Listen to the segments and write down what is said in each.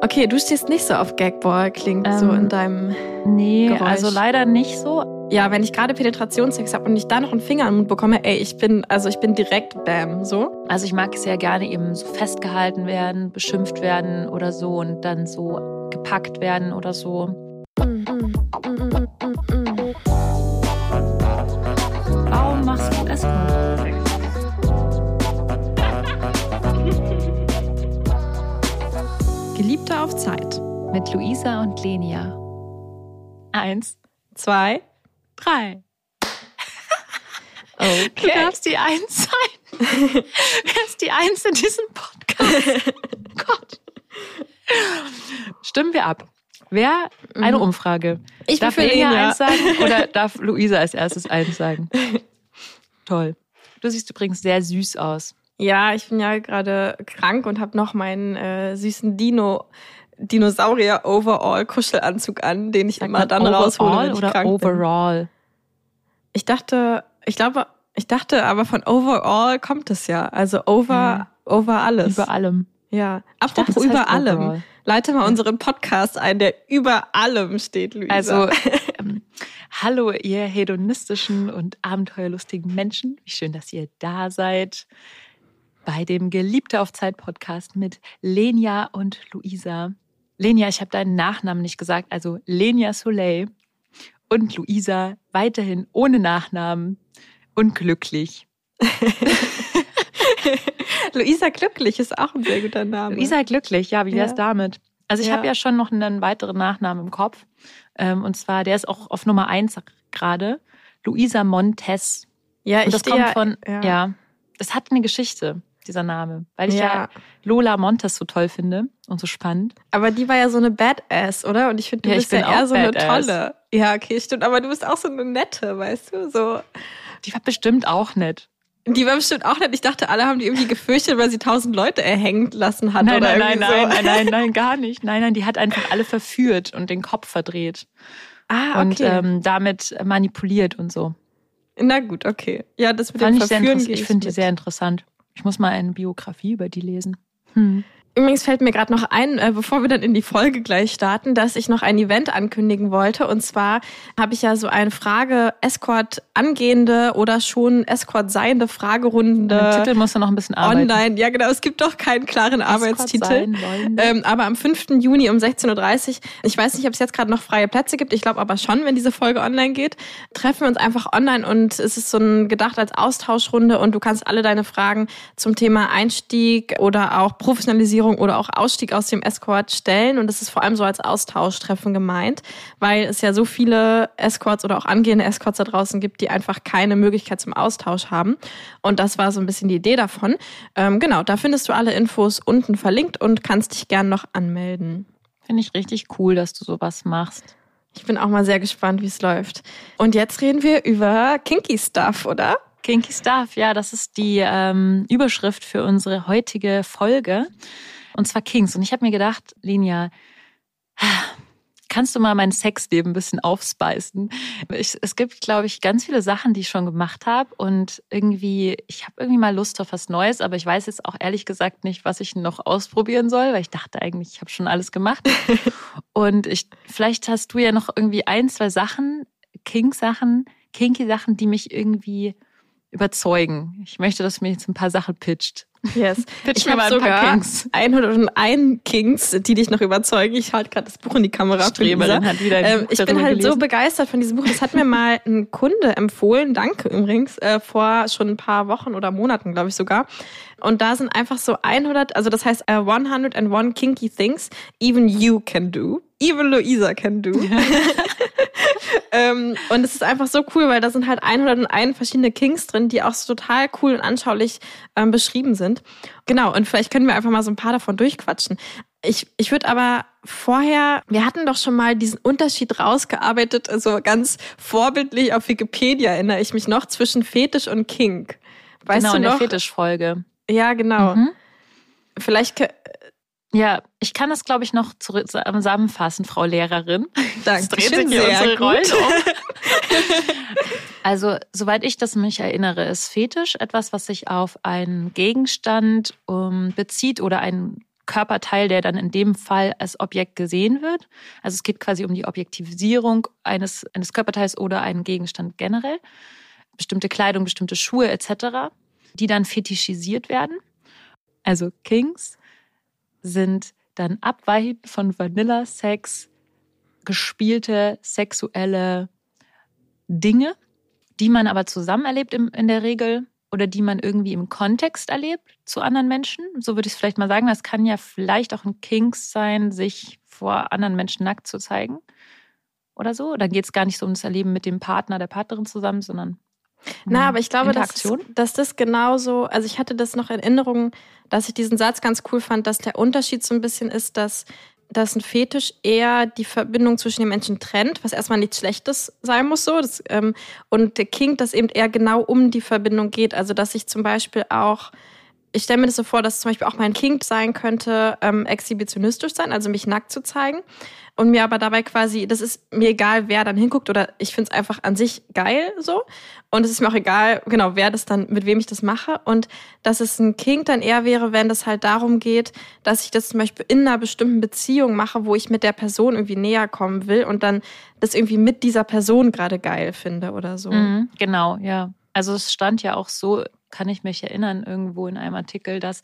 Okay, du stehst nicht so auf Gagball, klingt Ähm, so in deinem. Nee, Geräusch. also leider nicht so. Ja, wenn ich gerade Penetrationssex habe und ich da noch einen Finger im Mund bekomme, ey, ich bin, also ich bin direkt bam, so. Also ich mag sehr gerne eben so festgehalten werden, beschimpft werden oder so und dann so gepackt werden oder so. Warum Geliebte auf Zeit. Mit Luisa und Lenia. Eins, Zwei. drei. Okay. Du darfst die Eins sein. Wer ist die Eins in diesem Podcast? Gott. Stimmen wir ab. Wer? Eine Umfrage. Ich bin darf für Lenia Lenia. eins sagen oder darf Luisa als erstes eins sagen? Toll. Du siehst übrigens sehr süß aus. Ja, ich bin ja gerade krank und habe noch meinen äh, süßen Dino Dinosaurier Overall Kuschelanzug an, den ich Sagt immer dann raushole, wenn ich oder krank bin. overall? Ich dachte, ich glaube, ich dachte, aber von Overall kommt es ja. Also over, over alles. Über allem. Ja. dachte, Apropos heißt über allem. overall. Leite mal unseren Podcast ein, der über allem steht, Luisa. Also, ähm, hallo, ihr hedonistischen und abenteuerlustigen Menschen. Wie schön, dass ihr da seid. Bei dem Geliebte auf Zeit Podcast mit Lenia und Luisa. Lenia, ich habe deinen Nachnamen nicht gesagt, also Lenia Soleil und Luisa weiterhin ohne Nachnamen und glücklich. Luisa Glücklich ist auch ein sehr guter Name. Luisa glücklich, ja, wie wär's Ja. damit? Also ich Ja. habe ja schon noch einen weiteren Nachnamen im Kopf. Ähm, und zwar, der ist auch auf Nummer eins gerade. Luisa Montes. ja, Und ich das kommt ja, von, ja. ja. das hat eine Geschichte, dieser Name. Weil ich ja, Ja. Lola Montes so toll finde und so spannend. Aber die war ja so eine Badass, oder? Und ich finde, du Ja, bist ja eher auch so eine Badass. tolle. Ja, okay, stimmt. Aber du bist auch so eine nette, weißt du? So. Die war bestimmt auch nett. Die war bestimmt auch nett. Ich dachte, alle haben die irgendwie gefürchtet, weil sie tausend Leute erhängt lassen hat. Nein, oder nein, nein, irgendwie nein, so. nein, nein, nein, gar nicht. Nein, nein, die hat einfach alle verführt und den Kopf verdreht. Ah, Und okay. ähm, damit manipuliert und so. Na gut, okay. Ja, das mit Fand dem ich sehr Verführen gehe Ich finde die sehr interessant. Ich muss mal eine Biografie über die lesen. Hm. Übrigens fällt mir gerade noch ein, äh, bevor wir dann in die Folge gleich starten, dass ich noch ein Event ankündigen wollte. Und zwar habe ich ja so eine Frage, Escort angehende oder schon Escort seiende Fragerunde. Den Titel musst du noch ein bisschen arbeiten. Online, ja genau, es gibt doch keinen klaren Arbeitstitel. sein wollende. Ähm, aber am 5. Juni um 16.30 Uhr, ich weiß nicht, ob es jetzt gerade noch freie Plätze gibt, ich glaube aber schon, wenn diese Folge online geht, treffen wir uns einfach online und es ist so ein gedacht als Austauschrunde und du kannst alle deine Fragen zum Thema Einstieg oder auch Professionalisierung oder auch Ausstieg aus dem Escort stellen und es ist vor allem so als Austauschtreffen gemeint, weil es ja so viele Escorts oder auch angehende Escorts da draußen gibt, die einfach keine Möglichkeit zum Austausch haben und das war so ein bisschen die Idee davon. Ähm, genau, da findest du alle Infos unten verlinkt und kannst dich gern noch anmelden. Finde ich richtig cool, dass du sowas machst. Ich bin auch mal sehr gespannt, wie es läuft. Und jetzt reden wir über Kinky Stuff, oder? Kinky Stuff, ja, das ist die ähm, Überschrift für unsere heutige Folge. Und zwar Kings. Und ich habe mir gedacht, Linia, kannst du mal mein Sexleben ein bisschen aufspeisen? Ich, es gibt, glaube ich, ganz viele Sachen, die ich schon gemacht habe. Und irgendwie, ich habe irgendwie mal Lust auf was Neues, aber ich weiß jetzt auch ehrlich gesagt nicht, was ich noch ausprobieren soll, weil ich dachte eigentlich, ich habe schon alles gemacht. Und ich, vielleicht hast du ja noch irgendwie ein, zwei Sachen, Kink-Sachen, Kinky-Sachen, die mich irgendwie überzeugen. Ich möchte, dass du mir jetzt ein paar Sachen pitcht. Yes. Pitch ich habe sogar Kings. 101 Kings, die dich noch überzeugen. Ich halte gerade das Buch in die Kamera. Lisa. hat wieder Ähm, ich bin halt so gelesen. begeistert von diesem Buch. Das hat mir mal ein Kunde empfohlen, danke übrigens, äh, vor schon ein paar Wochen oder Monaten, glaube ich sogar. Und da sind einfach so 100, also das heißt äh, 101 kinky things even you can do. Even Luisa can do. ähm, und es ist einfach so cool, weil da sind halt 101 verschiedene Kings drin, die auch so total cool und anschaulich ähm, beschrieben sind. Genau, und vielleicht können wir einfach mal so ein paar davon durchquatschen. Ich, ich würde aber vorher, wir hatten doch schon mal diesen Unterschied rausgearbeitet, also ganz vorbildlich auf Wikipedia erinnere ich mich noch, zwischen Fetisch und Kink. Weißt genau, du in der noch? Fetischfolge. Ja, genau. Mhm. Vielleicht, Ja, ich kann das, glaube ich, noch zusammenfassen, Frau Lehrerin. danke. Es dreht sich hier unsere Rollen um. Also, soweit ich das mich erinnere, ist Fetisch etwas, was sich auf einen Gegenstand um, bezieht oder einen Körperteil, der dann in dem Fall als Objekt gesehen wird. Also es geht quasi um die Objektivisierung eines, eines Körperteils oder einen Gegenstand generell. Bestimmte Kleidung, bestimmte Schuhe etc., die dann fetischisiert werden. Also Kings sind dann abweichend von Vanilla-Sex gespielte sexuelle Dinge, die man aber zusammen erlebt in der Regel oder die man irgendwie im Kontext erlebt zu anderen Menschen. So würde ich es vielleicht mal sagen. Das kann ja vielleicht auch ein Kinks sein, sich vor anderen Menschen nackt zu zeigen oder so. Da geht es gar nicht so um das Erleben mit dem Partner, der Partnerin zusammen, sondern Na, aber ich glaube, dass, dass das genauso, also ich hatte das noch in Erinnerung, dass ich diesen Satz ganz cool fand, dass der Unterschied so ein bisschen ist, dass dass ein Fetisch eher die Verbindung zwischen den Menschen trennt, was erstmal nichts Schlechtes sein muss so. Das, ähm, und der King, das eben eher genau um die Verbindung geht. Also dass ich zum Beispiel auch ich stelle mir das so vor, dass zum Beispiel auch mein Kind sein könnte, ähm, exhibitionistisch sein, also mich nackt zu zeigen. Und mir aber dabei quasi, das ist mir egal, wer dann hinguckt oder ich finde es einfach an sich geil so. Und es ist mir auch egal, genau, wer das dann, mit wem ich das mache. Und dass es ein King dann eher wäre, wenn das halt darum geht, dass ich das zum Beispiel in einer bestimmten Beziehung mache, wo ich mit der Person irgendwie näher kommen will und dann das irgendwie mit dieser Person gerade geil finde oder so. Mhm, genau, ja. Also es stand ja auch so kann ich mich erinnern, irgendwo in einem Artikel, dass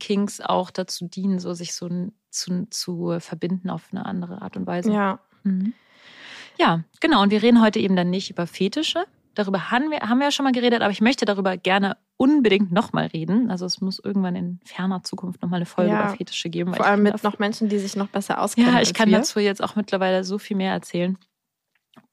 Kings auch dazu dienen, so sich so zu, zu verbinden auf eine andere Art und Weise. Ja. Mhm. Ja, genau. Und wir reden heute eben dann nicht über Fetische. Darüber haben wir, haben wir ja schon mal geredet, aber ich möchte darüber gerne unbedingt nochmal reden. Also es muss irgendwann in ferner Zukunft nochmal eine Folge ja, über Fetische geben. Vor allem mit noch Menschen, die sich noch besser auskennen. Ja, ich kann wir. dazu jetzt auch mittlerweile so viel mehr erzählen.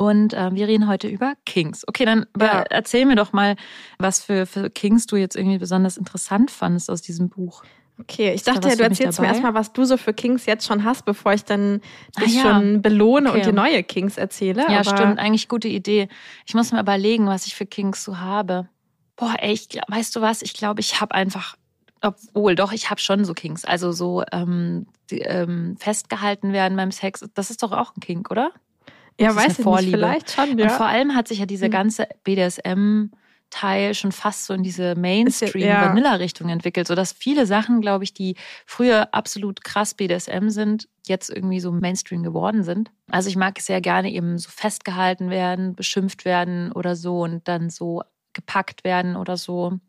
Und äh, wir reden heute über Kings. Okay, dann ja. erzähl mir doch mal, was für, für Kings du jetzt irgendwie besonders interessant fandest aus diesem Buch. Okay, ich dachte ja, du erzählst mir erstmal, was du so für Kings jetzt schon hast, bevor ich dann ah dich ah, ja. schon belohne okay. und dir neue Kings erzähle. Ja, aber stimmt, eigentlich gute Idee. Ich muss mir überlegen, was ich für Kings so habe. Boah, ey, ich, weißt du was? Ich glaube, ich habe einfach, obwohl, doch, ich habe schon so Kings. Also so ähm, die, ähm, festgehalten werden beim Sex. Das ist doch auch ein Kink, oder? Ja, weiß ich Vorliebe. nicht, vielleicht schon, ja. Und vor allem hat sich ja dieser hm. ganze BDSM Teil schon fast so in diese Mainstream-Vanilla-Richtung entwickelt, sodass viele Sachen, glaube ich, die früher absolut krass BDSM sind, jetzt irgendwie so Mainstream geworden sind. Also ich mag es sehr gerne eben so festgehalten werden, beschimpft werden oder so und dann so gepackt werden oder so.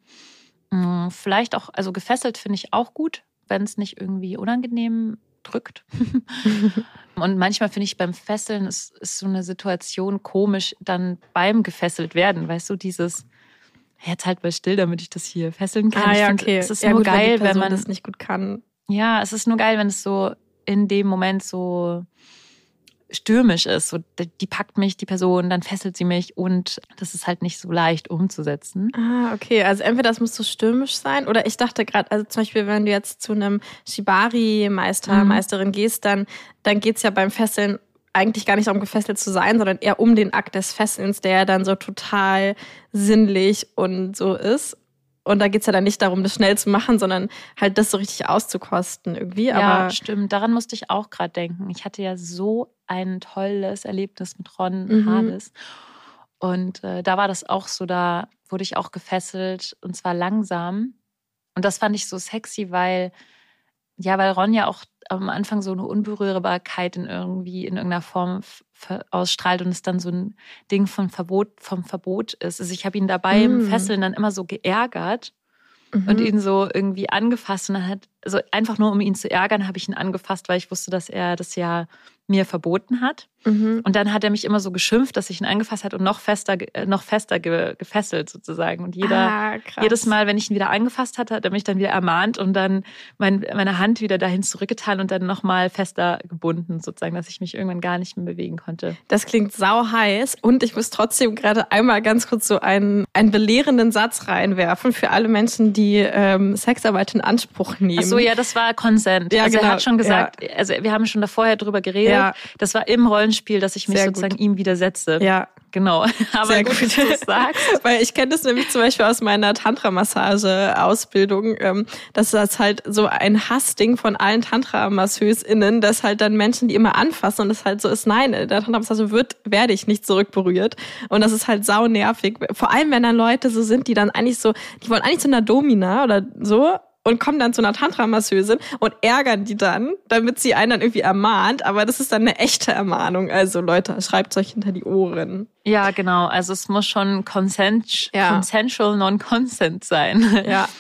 Hm, vielleicht auch, also gefesselt finde ich auch gut, wenn es nicht irgendwie unangenehm drückt. und manchmal finde ich beim Fesseln ist, ist so eine Situation komisch, dann beim gefesselt werden, weißt du, dieses jetzt halt mal still, damit ich das hier fesseln kann. Ah, ja, okay. es ist ja, nur gut, geil, wenn, wenn man das nicht gut kann. Ja, es ist nur geil, wenn es so in dem Moment so stürmisch ist. So, die packt mich, die Person, dann fesselt sie mich und das ist halt nicht so leicht umzusetzen. Ah, okay. Also entweder das muss so stürmisch sein oder ich dachte gerade, also zum Beispiel, wenn du jetzt zu einem Shibari-Meister, mhm. Meisterin gehst, dann, dann geht's ja beim Fesseln eigentlich gar nicht darum, gefesselt zu sein, sondern eher um den Akt des Fesselns, der ja dann so total sinnlich und so ist. Und da geht's ja dann nicht darum, das schnell zu machen, sondern halt das so richtig auszukosten irgendwie. Ja, Aber stimmt. Daran musste ich auch gerade denken. Ich hatte ja so ein tolles Erlebnis mit Ron mhm. Hades. Und äh, da war das auch so, da wurde ich auch gefesselt und zwar langsam. Und das fand ich so sexy, weil, ja, weil Ron ja auch am Anfang so eine Unberührbarkeit in irgendwie in irgendeiner Form ausstrahlt und es dann so ein Ding von Verbot, vom Verbot ist. Also ich habe ihn dabei mm. im Fesseln dann immer so geärgert mhm. und ihn so irgendwie angefasst und dann hat, also einfach nur um ihn zu ärgern, habe ich ihn angefasst, weil ich wusste, dass er das ja mir verboten hat. Mhm. Und dann hat er mich immer so geschimpft, dass ich ihn angefasst hat und noch fester, äh, noch fester ge, gefesselt sozusagen. Und jeder, ah, jedes Mal, wenn ich ihn wieder angefasst hatte, hat er mich dann wieder ermahnt und dann mein, meine Hand wieder dahin zurückgetan und dann nochmal fester gebunden sozusagen, dass ich mich irgendwann gar nicht mehr bewegen konnte. Das klingt sau heiß und ich muss trotzdem gerade einmal ganz kurz so einen, einen belehrenden Satz reinwerfen für alle Menschen, die ähm, Sexarbeit in Anspruch nehmen. Ach so, ja, das war Consent. Ja, also genau. er hat schon gesagt, ja. also wir haben schon davor drüber geredet. Ja. Das war im Rollenspiel, dass ich mich Sehr sozusagen gut. ihm widersetze. Ja. Genau. Aber Sehr gut, gut. dass du sagst. Weil ich kenne das nämlich zum Beispiel aus meiner Tantra-Massage-Ausbildung, ähm, dass das halt so ein Hassding von allen Tantra-MasseursInnen, dass halt dann Menschen, die immer anfassen und das halt so ist, nein, der Tantra-Massage wird, werde ich nicht zurückberührt. Und das ist halt sau nervig. Vor allem, wenn dann Leute so sind, die dann eigentlich so, die wollen eigentlich zu einer Domina oder so und kommen dann zu einer Tantra-Masseusin und ärgern die dann, damit sie einen dann irgendwie ermahnt. Aber das ist dann eine echte Ermahnung. Also Leute, schreibt euch hinter die Ohren. Ja, genau. Also es muss schon consent, ja. consensual non-consent sein. Ja.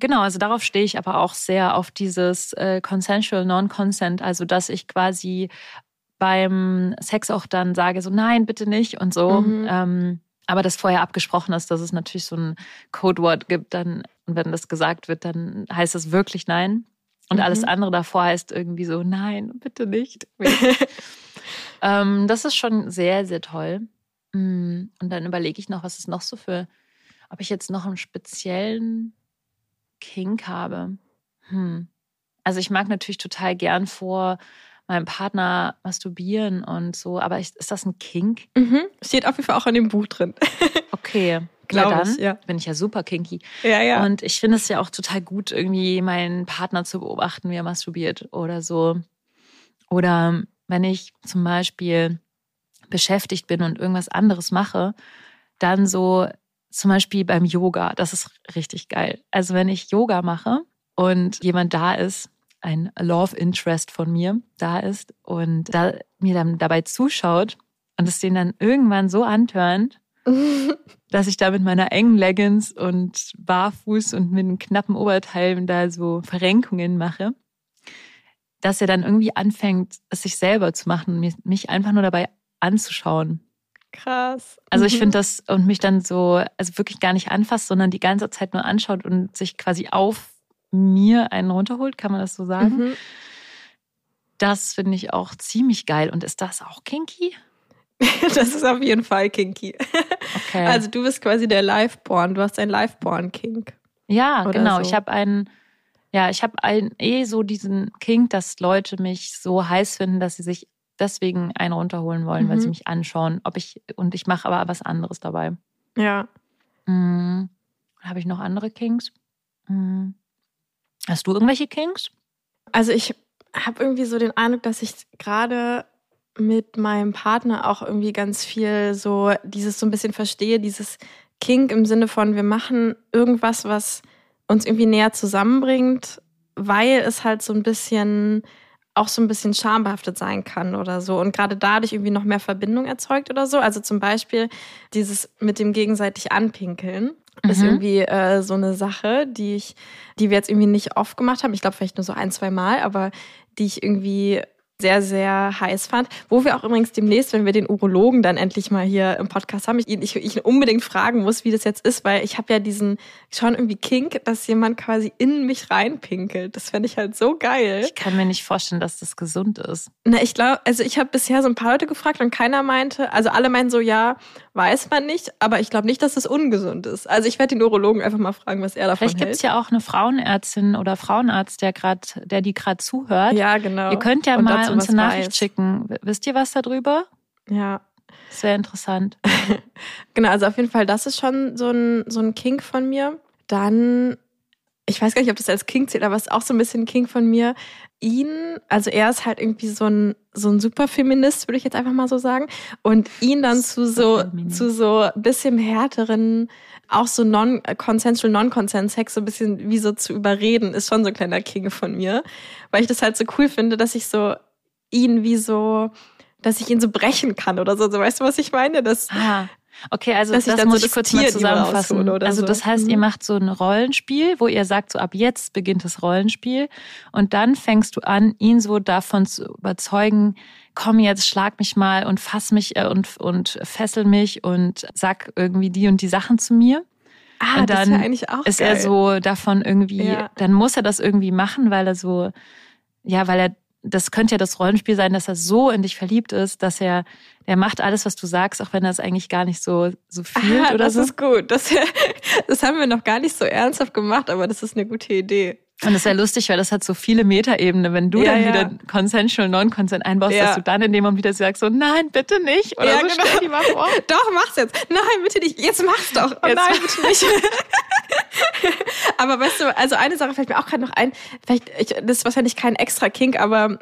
Genau, also darauf stehe ich aber auch sehr auf dieses äh, consensual non-consent, also dass ich quasi beim Sex auch dann sage, so nein, bitte nicht und so. Mhm. Ähm, aber das vorher abgesprochen ist, dass es natürlich so ein Codewort gibt, dann, und wenn das gesagt wird, dann heißt es wirklich nein. Und mhm. alles andere davor heißt irgendwie so, nein, bitte nicht. ähm, das ist schon sehr, sehr toll. Mm, und dann überlege ich noch, was ist noch so für, ob ich jetzt noch einen speziellen Kink habe. Hm. Also ich mag natürlich total gern vor meinem Partner masturbieren und so, aber ich, ist das ein Kink? Mhm. Steht auf jeden Fall auch in dem Buch drin. okay. Glaube ja, dann ich, ja. bin ich ja super kinky. Ja, ja. Und ich finde es ja auch total gut, irgendwie meinen Partner zu beobachten, wie er masturbiert oder so. Oder wenn ich zum Beispiel beschäftigt bin und irgendwas anderes mache, dann so zum Beispiel beim Yoga, das ist richtig geil. Also wenn ich Yoga mache und jemand da ist, ein Love Interest von mir da ist und da, mir dann dabei zuschaut und es den dann irgendwann so antörnt, dass ich da mit meiner engen Leggings und barfuß und mit einem knappen Oberteil da so Verrenkungen mache, dass er dann irgendwie anfängt, es sich selber zu machen und mich einfach nur dabei anzuschauen. Krass. Also ich mhm. finde das und mich dann so, also wirklich gar nicht anfasst, sondern die ganze Zeit nur anschaut und sich quasi auf mir einen runterholt, kann man das so sagen? Mhm. Das finde ich auch ziemlich geil. Und ist das auch kinky? das ist auf jeden Fall kinky. Okay. Also du bist quasi der Liveborn. Du hast ein Liveborn-Kink. Ja, genau. So. Ich habe einen, ja, ich habe eh so diesen Kink, dass Leute mich so heiß finden, dass sie sich deswegen einen runterholen wollen, mhm. weil sie mhm. mich anschauen. Ob ich, und ich mache aber was anderes dabei. Ja. Mhm. Habe ich noch andere Kinks? Mhm. Hast du irgendwelche Kinks? Also ich habe irgendwie so den Eindruck, dass ich gerade mit meinem Partner auch irgendwie ganz viel so dieses so ein bisschen verstehe, dieses Kink im Sinne von, wir machen irgendwas, was uns irgendwie näher zusammenbringt, weil es halt so ein bisschen auch so ein bisschen schambehaftet sein kann oder so und gerade dadurch irgendwie noch mehr Verbindung erzeugt oder so. Also zum Beispiel dieses mit dem gegenseitig anpinkeln mhm. ist irgendwie äh, so eine Sache, die ich, die wir jetzt irgendwie nicht oft gemacht haben. Ich glaube vielleicht nur so ein, zwei Mal, aber die ich irgendwie sehr, sehr heiß fand. Wo wir auch übrigens demnächst, wenn wir den Urologen dann endlich mal hier im Podcast haben, ich ihn ich, ich unbedingt fragen muss, wie das jetzt ist, weil ich habe ja diesen schon irgendwie Kink, dass jemand quasi in mich reinpinkelt. Das fände ich halt so geil. Ich kann mir nicht vorstellen, dass das gesund ist. Na, ich glaube, also ich habe bisher so ein paar Leute gefragt und keiner meinte, also alle meinen so, ja, weiß man nicht, aber ich glaube nicht, dass es ungesund ist. Also ich werde den Urologen einfach mal fragen, was er davon Vielleicht hält. Vielleicht gibt es ja auch eine Frauenärztin oder Frauenarzt, der gerade, der die gerade zuhört. Ja, genau. Ihr könnt ja und mal uns eine Nachricht weiß. schicken. Wisst ihr was darüber? Ja. Sehr interessant. genau, also auf jeden Fall, das ist schon so ein, so ein Kink von mir. Dann, ich weiß gar nicht, ob das als Kink zählt, aber es ist auch so ein bisschen ein Kink von mir. Ihn, also er ist halt irgendwie so ein, so ein Superfeminist, würde ich jetzt einfach mal so sagen. Und ihn dann zu so, zu so bisschen härteren, auch so non-consensual, non-consent-Sex so ein bisschen wie so zu überreden, ist schon so ein kleiner King von mir. Weil ich das halt so cool finde, dass ich so ihn wie so, dass ich ihn so brechen kann oder so. so weißt du, was ich meine? Das, ah. Okay, also das muss so ich kurz Tier mal zusammenfassen. Also das heißt, ihr mhm. macht so ein Rollenspiel, wo ihr sagt, so ab jetzt beginnt das Rollenspiel und dann fängst du an, ihn so davon zu überzeugen, komm jetzt, schlag mich mal und fass mich äh, und, und fessel mich und sag irgendwie die und die Sachen zu mir. Ah, und dann ist geil. er so davon irgendwie, ja. dann muss er das irgendwie machen, weil er so, ja, weil er das könnte ja das Rollenspiel sein, dass er so in dich verliebt ist, dass er, der macht alles, was du sagst, auch wenn er es eigentlich gar nicht so, so fühlt ah, oder das so. Das ist gut. Das, das haben wir noch gar nicht so ernsthaft gemacht, aber das ist eine gute Idee. Und das ist ja lustig, weil das hat so viele Metaebenen. Wenn du ja, dann ja. wieder consensual, non-consent einbaust, ja. dass du dann in dem Moment wieder sagst, so, nein, bitte nicht. Oder ja, so, genau. stell die mal vor. Doch, mach's jetzt. Nein, bitte nicht. Jetzt mach's doch. Oh, jetzt. nein, bitte nicht. aber weißt du, also eine Sache fällt mir auch gerade noch ein. Vielleicht, ich, das ist wahrscheinlich kein extra Kink, aber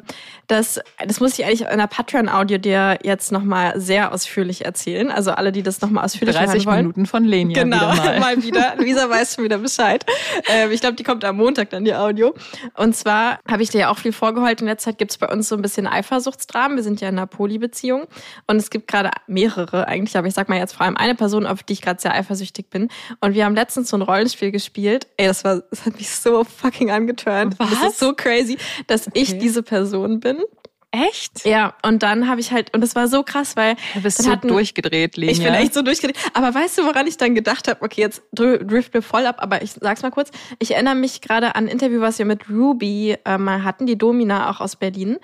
das, das muss ich eigentlich in einer Patreon-Audio dir jetzt nochmal sehr ausführlich erzählen. Also alle, die das nochmal ausführlich 30 hören wollen. Minuten von Lenia Genau, wieder mal. mal wieder. Luisa weiß schon wieder Bescheid. Ähm, ich glaube, die kommt am Montag dann, die Audio. Und zwar habe ich dir ja auch viel vorgeholt. In letzter Zeit gibt es bei uns so ein bisschen Eifersuchtsdramen. Wir sind ja in einer Polybeziehung. Und es gibt gerade mehrere eigentlich, aber ich sag mal jetzt vor allem eine Person, auf die ich gerade sehr eifersüchtig bin. Und wir haben letztens so ein Rollenspiel gespielt. Ey, das war, das hat mich so fucking angeturnt. Das Was? ist so crazy, dass ich diese Person bin. Echt? Ja, und dann habe ich halt, und das war so krass, weil Du bist dann so hatten- durchgedreht, Lenia. ich bin echt so durchgedreht. Aber weißt du, woran ich dann gedacht habe? Okay, jetzt dr- drift mir voll ab, aber ich sag's mal kurz. Ich erinnere mich gerade an ein Interview, was wir mit Ruby äh, mal hatten, die Domina auch aus Berlin.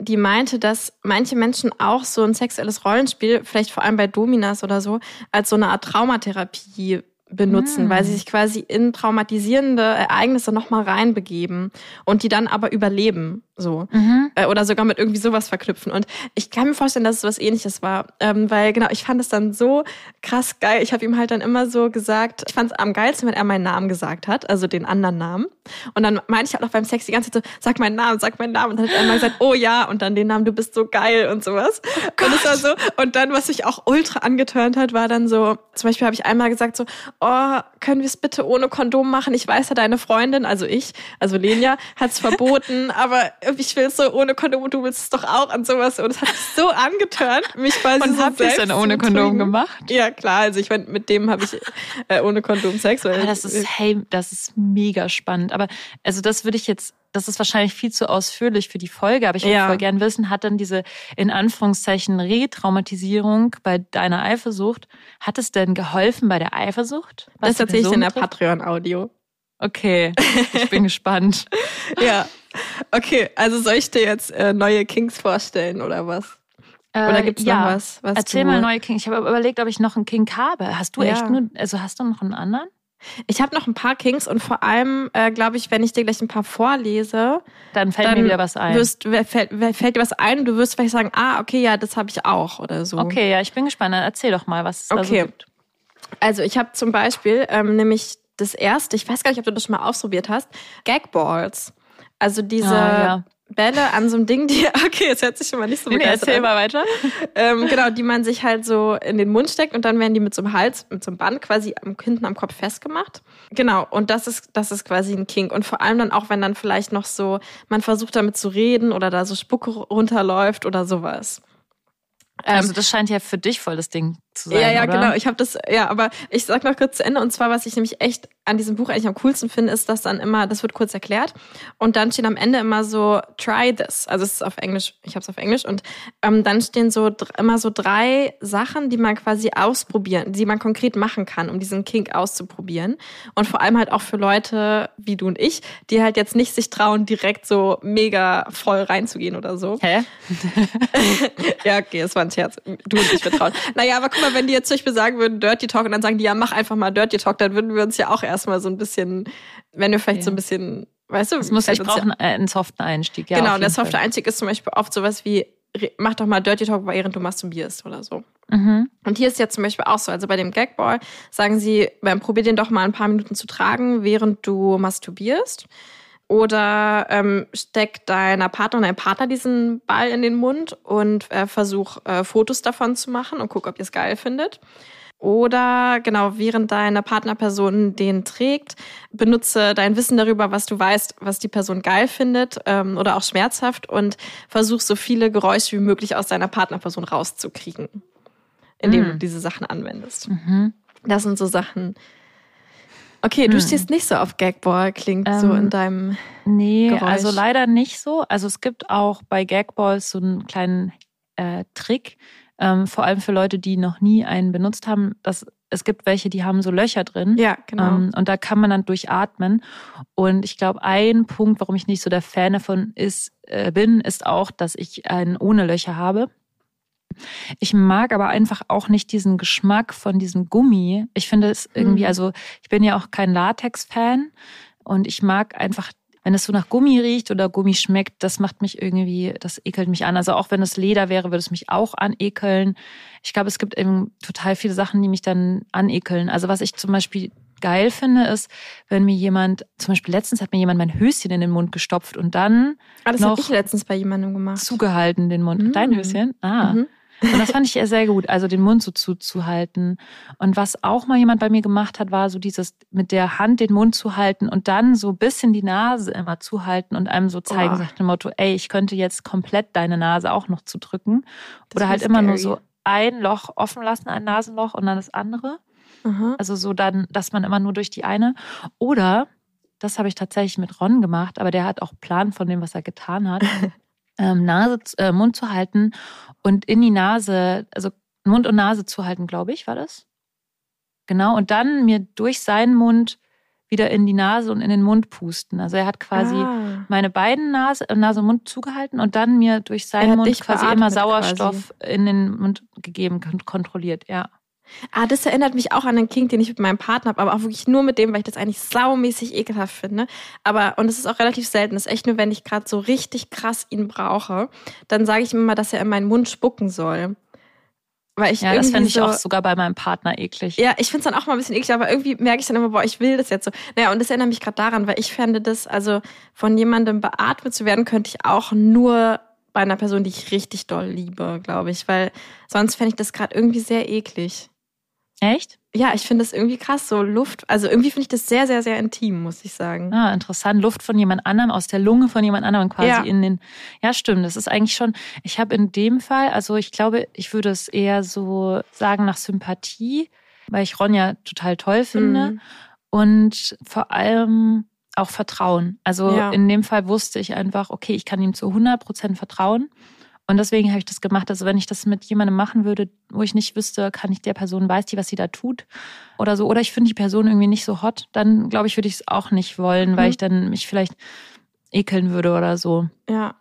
Die meinte, dass manche Menschen auch so ein sexuelles Rollenspiel, vielleicht vor allem bei Dominas oder so, als so eine Art Traumatherapie benutzen, Mm. weil sie sich quasi in traumatisierende Ereignisse nochmal reinbegeben und die dann aber überleben. So. Mhm. Äh, oder sogar mit irgendwie sowas verknüpfen. Und ich kann mir vorstellen, dass es was ähnliches war. Ähm, weil genau, ich fand es dann so krass geil. Ich habe ihm halt dann immer so gesagt, ich fand es am geilsten, wenn er meinen Namen gesagt hat, also den anderen Namen. Und dann meinte ich halt auch beim Sex die ganze Zeit so, sag meinen Namen, sag meinen Namen. Und dann hat er immer gesagt, oh ja, und dann den Namen, du bist so geil und sowas. und es war so, und dann, was mich auch ultra angeturnt hat, war dann so, zum Beispiel habe ich einmal gesagt so, oh, können wir es bitte ohne Kondom machen? Ich weiß ja, deine Freundin, also ich, also Lenia, hat es verboten, aber ich will es so ohne Kondom und du willst es doch auch und sowas. Und es hat mich so angeturnt, mich quasi Und so habt selbst dann ohne Kondom gemacht? Ja, klar. Also ich meine, mit dem habe ich äh, ohne Kondom Sex. Weil Ah, das ist, hey, das ist mega spannend. Aber also das würde ich jetzt, das ist wahrscheinlich viel zu ausführlich für die Folge, aber ich würde Ja. voll gern wissen, hat dann diese in Anführungszeichen Retraumatisierung bei deiner Eifersucht, hat es denn geholfen bei der Eifersucht? das erzähle ich in der? Patreon-Audio. Okay, ich bin gespannt. Ja. Okay, also soll ich dir jetzt äh, neue Kings vorstellen oder was? Oder Äh, gibt's ja. noch was? was Erzähl mal neue King. Ich habe überlegt, ob ich noch einen King habe. Hast du Ja. echt nur, also hast du noch einen anderen? Ich habe noch ein paar Kings und vor allem, äh, glaube ich, wenn ich dir gleich ein paar vorlese, Dann fällt dann mir wieder was ein. Wirst, wer- fällt, fällt dir was ein? Du wirst vielleicht sagen, ah, okay, ja, das habe ich auch oder so. okay, ja, ich bin gespannt. Dann erzähl doch mal, was es da so Okay. gibt. Also ich habe zum Beispiel ähm, nämlich das erste, ich weiß gar nicht, ob du das schon mal ausprobiert hast, Gagballs. Also diese Ah, ja. Bälle an so einem Ding, die, okay, jetzt hört sich schon mal nicht so Nee, nee, begeistert erzähl an. mal weiter. Ähm, genau, die man sich halt so in den Mund steckt und dann werden die mit so einem Hals, mit so einem Band quasi am, hinten am Kopf festgemacht. Genau, und das ist, das ist quasi ein Kink. Und vor allem dann auch, wenn dann vielleicht noch so, man versucht damit zu reden oder da so Spucke runterläuft oder sowas. Ähm, Also das scheint ja für dich voll das Ding zu sein, ja, ja, oder? genau. Ich habe das, ja, aber ich sag noch kurz zu Ende. Und zwar, was ich nämlich echt an diesem Buch eigentlich am coolsten finde, ist, dass dann immer, das wird kurz erklärt. Und dann stehen am Ende immer so, try this. Also es ist auf Englisch, ich habe es auf Englisch. Und ähm, dann stehen so immer so drei Sachen, die man quasi ausprobieren, die man konkret machen kann, um diesen Kink auszuprobieren. Und vor allem halt auch für Leute wie du und ich, die halt jetzt nicht sich trauen, direkt so mega voll reinzugehen oder so. Hä? Ja, okay, das war ein Scherz. Du und ich vertrauen. naja, aber guck mal, wenn die jetzt zum Beispiel sagen würden, Dirty Talk, und dann sagen die, ja, mach einfach mal Dirty Talk, dann würden wir uns ja auch erstmal so ein bisschen, wenn wir vielleicht Ja. so ein bisschen, weißt du, Es muss, ich brauche einen, äh, einen soften Einstieg. Ja, genau, der softe Einstieg ist zum Beispiel oft sowas wie, mach doch mal Dirty Talk, während du masturbierst oder so. Mhm. Und hier ist ja zum Beispiel auch so, also bei dem Gagball sagen sie, probier den doch mal ein paar Minuten zu tragen, während du masturbierst. Oder ähm, steck deiner Partnerin, deinem Partner diesen Ball in den Mund und äh, versuch äh, Fotos davon zu machen und guck, ob ihr es geil findet. Oder genau, während deine Partnerperson den trägt, benutze dein Wissen darüber, was du weißt, was die Person geil findet ähm, oder auch schmerzhaft und versuch so viele Geräusche wie möglich aus deiner Partnerperson rauszukriegen, indem Mm. du diese Sachen anwendest. Mhm. Das sind so Sachen. Okay, du Hm. stehst nicht so auf Gagball, klingt so Ähm, in deinem. Nee, Geräusch. also leider nicht so. Also es gibt auch bei Gagballs so einen kleinen äh, Trick, ähm, vor allem für Leute, die noch nie einen benutzt haben. Dass, es gibt welche, die haben so Löcher drin. Ja, genau. Ähm, und da kann man dann durchatmen. Und ich glaube, ein Punkt, warum ich nicht so der Fan davon ist, äh, bin, ist auch, dass ich einen ohne Löcher habe. Ich mag aber einfach auch nicht diesen Geschmack von diesem Gummi. Ich finde es irgendwie, Mhm. also ich bin ja auch kein Latex-Fan und ich mag einfach, wenn es so nach Gummi riecht oder Gummi schmeckt, das macht mich irgendwie, das ekelt mich an. Also auch wenn es Leder wäre, würde es mich auch anekeln. Ich glaube, es gibt eben total viele Sachen, die mich dann anekeln. Also was ich zum Beispiel geil finde, ist, wenn mir jemand, zum Beispiel letztens hat mir jemand mein Höschen in den Mund gestopft und dann Ah, das habe ich letztens bei jemandem gemacht. zugehalten den Mund. Mhm. Dein Höschen? Ah. Mhm. Und das fand ich eher sehr gut, also den Mund so zuzuhalten. Und was auch mal jemand bei mir gemacht hat, war so dieses mit der Hand den Mund zu halten und dann so ein bisschen die Nase immer zuhalten und einem so zeigen, Oh. nach dem Motto, ey, ich könnte jetzt komplett deine Nase auch noch zudrücken. Das Oder halt immer nur so ein Loch offen lassen, ein Nasenloch und dann das andere. Aha. Also so dann, dass man immer nur durch die eine. Oder, das habe ich tatsächlich mit Ron gemacht, aber der hat auch Plan von dem, was er getan hat, ähm, Nase, äh, Mund zu halten und in die Nase, also Mund und Nase zu halten, glaube ich, war das. Genau. Und dann mir durch seinen Mund wieder in die Nase und in den Mund pusten. Also er hat quasi Ah. meine beiden Nase, Nase und Mund zugehalten und dann mir durch seinen Mund quasi immer Sauerstoff quasi. in den Mund gegeben, kon- kontrolliert, ja. Ah, das erinnert mich auch an einen Kink, den ich mit meinem Partner habe, aber auch wirklich nur mit dem, weil ich das eigentlich saumäßig ekelhaft finde. Aber, und es ist auch relativ selten, das ist echt nur, wenn ich gerade so richtig krass ihn brauche, dann sage ich ihm immer, dass er in meinen Mund spucken soll. Weil ich Ja, das fände ich so, auch sogar bei meinem Partner eklig. Ja, ich finde es dann auch mal ein bisschen eklig, aber irgendwie merke ich dann immer, boah, ich will das jetzt so. Naja, und das erinnert mich gerade daran, weil ich fände das, also von jemandem beatmet zu werden, könnte ich auch nur bei einer Person, die ich richtig doll liebe, glaube ich, weil sonst fände ich das gerade irgendwie sehr eklig. Echt? Ja, ich finde das irgendwie krass, so Luft. Also irgendwie finde ich das sehr, sehr, sehr intim, muss ich sagen. Ah, interessant. Luft von jemand anderem, aus der Lunge von jemand anderem quasi Ja. in den. Ja, stimmt. Das ist eigentlich schon. Ich habe in dem Fall, also ich glaube, ich würde es eher so sagen nach Sympathie, weil ich Ronja total toll finde. Mhm. Und vor allem auch Vertrauen. Also Ja. in dem Fall wusste ich einfach, okay, ich kann ihm zu 100 Prozent vertrauen. Und deswegen habe ich das gemacht. Also wenn ich das mit jemandem machen würde, wo ich nicht wüsste, kann ich der Person, weiß die, was sie da tut oder so. Oder ich finde die Person irgendwie nicht so hot, dann glaube ich, würde ich es auch nicht wollen, weil Mhm. ich dann mich vielleicht ekeln würde oder so. Ja.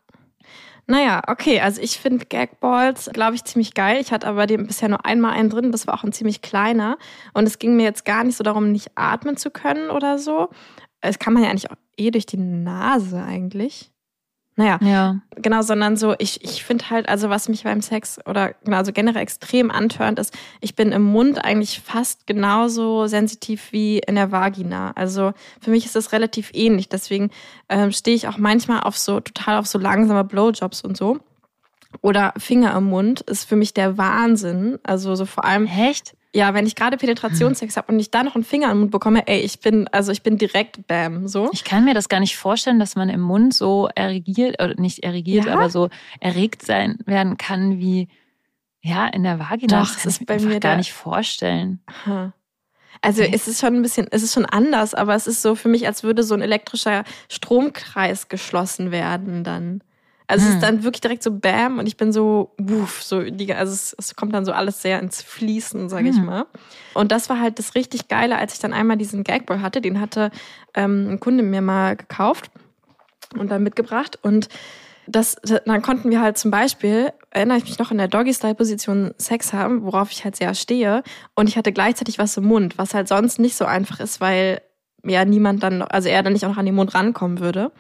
Naja, okay, also ich finde Gagballs, glaube ich, ziemlich geil. Ich hatte aber dem bisher nur einmal einen drin, das war auch ein ziemlich kleiner. Und es ging mir jetzt gar nicht so darum, nicht atmen zu können oder so. Es kann man ja eigentlich auch eh durch die Nase eigentlich. Naja, Ja. genau, sondern so, ich, ich finde halt, also was mich beim Sex oder genau, also generell extrem antörnt, ist, ich bin im Mund eigentlich fast genauso sensitiv wie in der Vagina. Also für mich ist das relativ ähnlich. Deswegen ähm, stehe ich auch manchmal auf so, total auf so langsame Blowjobs und so. Oder Finger im Mund ist für mich der Wahnsinn. Also so vor allem, Echt? Ja, wenn ich gerade Penetrationssex habe und ich da noch einen Finger im Mund bekomme, ey, ich bin, also ich bin direkt bam, so. Ich kann mir das gar nicht vorstellen, dass man im Mund so erregiert, oder nicht erregiert, Ja? aber so erregt sein werden kann wie ja in der Vagina. Doch, das kann ist ich bei mir gar nicht vorstellen. Aha. Also Okay. es ist schon ein bisschen, es ist schon anders, aber es ist so für mich, als würde so ein elektrischer Stromkreis geschlossen werden dann. Also es Hm. ist dann wirklich direkt so Bam und ich bin so, wuff, so die, also es, es kommt dann so alles sehr ins Fließen, sage ich Hm. mal. Und das war halt das richtig Geile, als ich dann einmal diesen Gagball hatte, den hatte ähm, ein Kunde mir mal gekauft und dann mitgebracht und das, dann konnten wir halt zum Beispiel, erinnere ich mich noch, in der Doggy-Style-Position Sex haben, worauf ich halt sehr stehe. Und ich hatte gleichzeitig was im Mund, was halt sonst nicht so einfach ist, weil ja niemand dann, also er dann nicht auch noch an den Mund rankommen würde.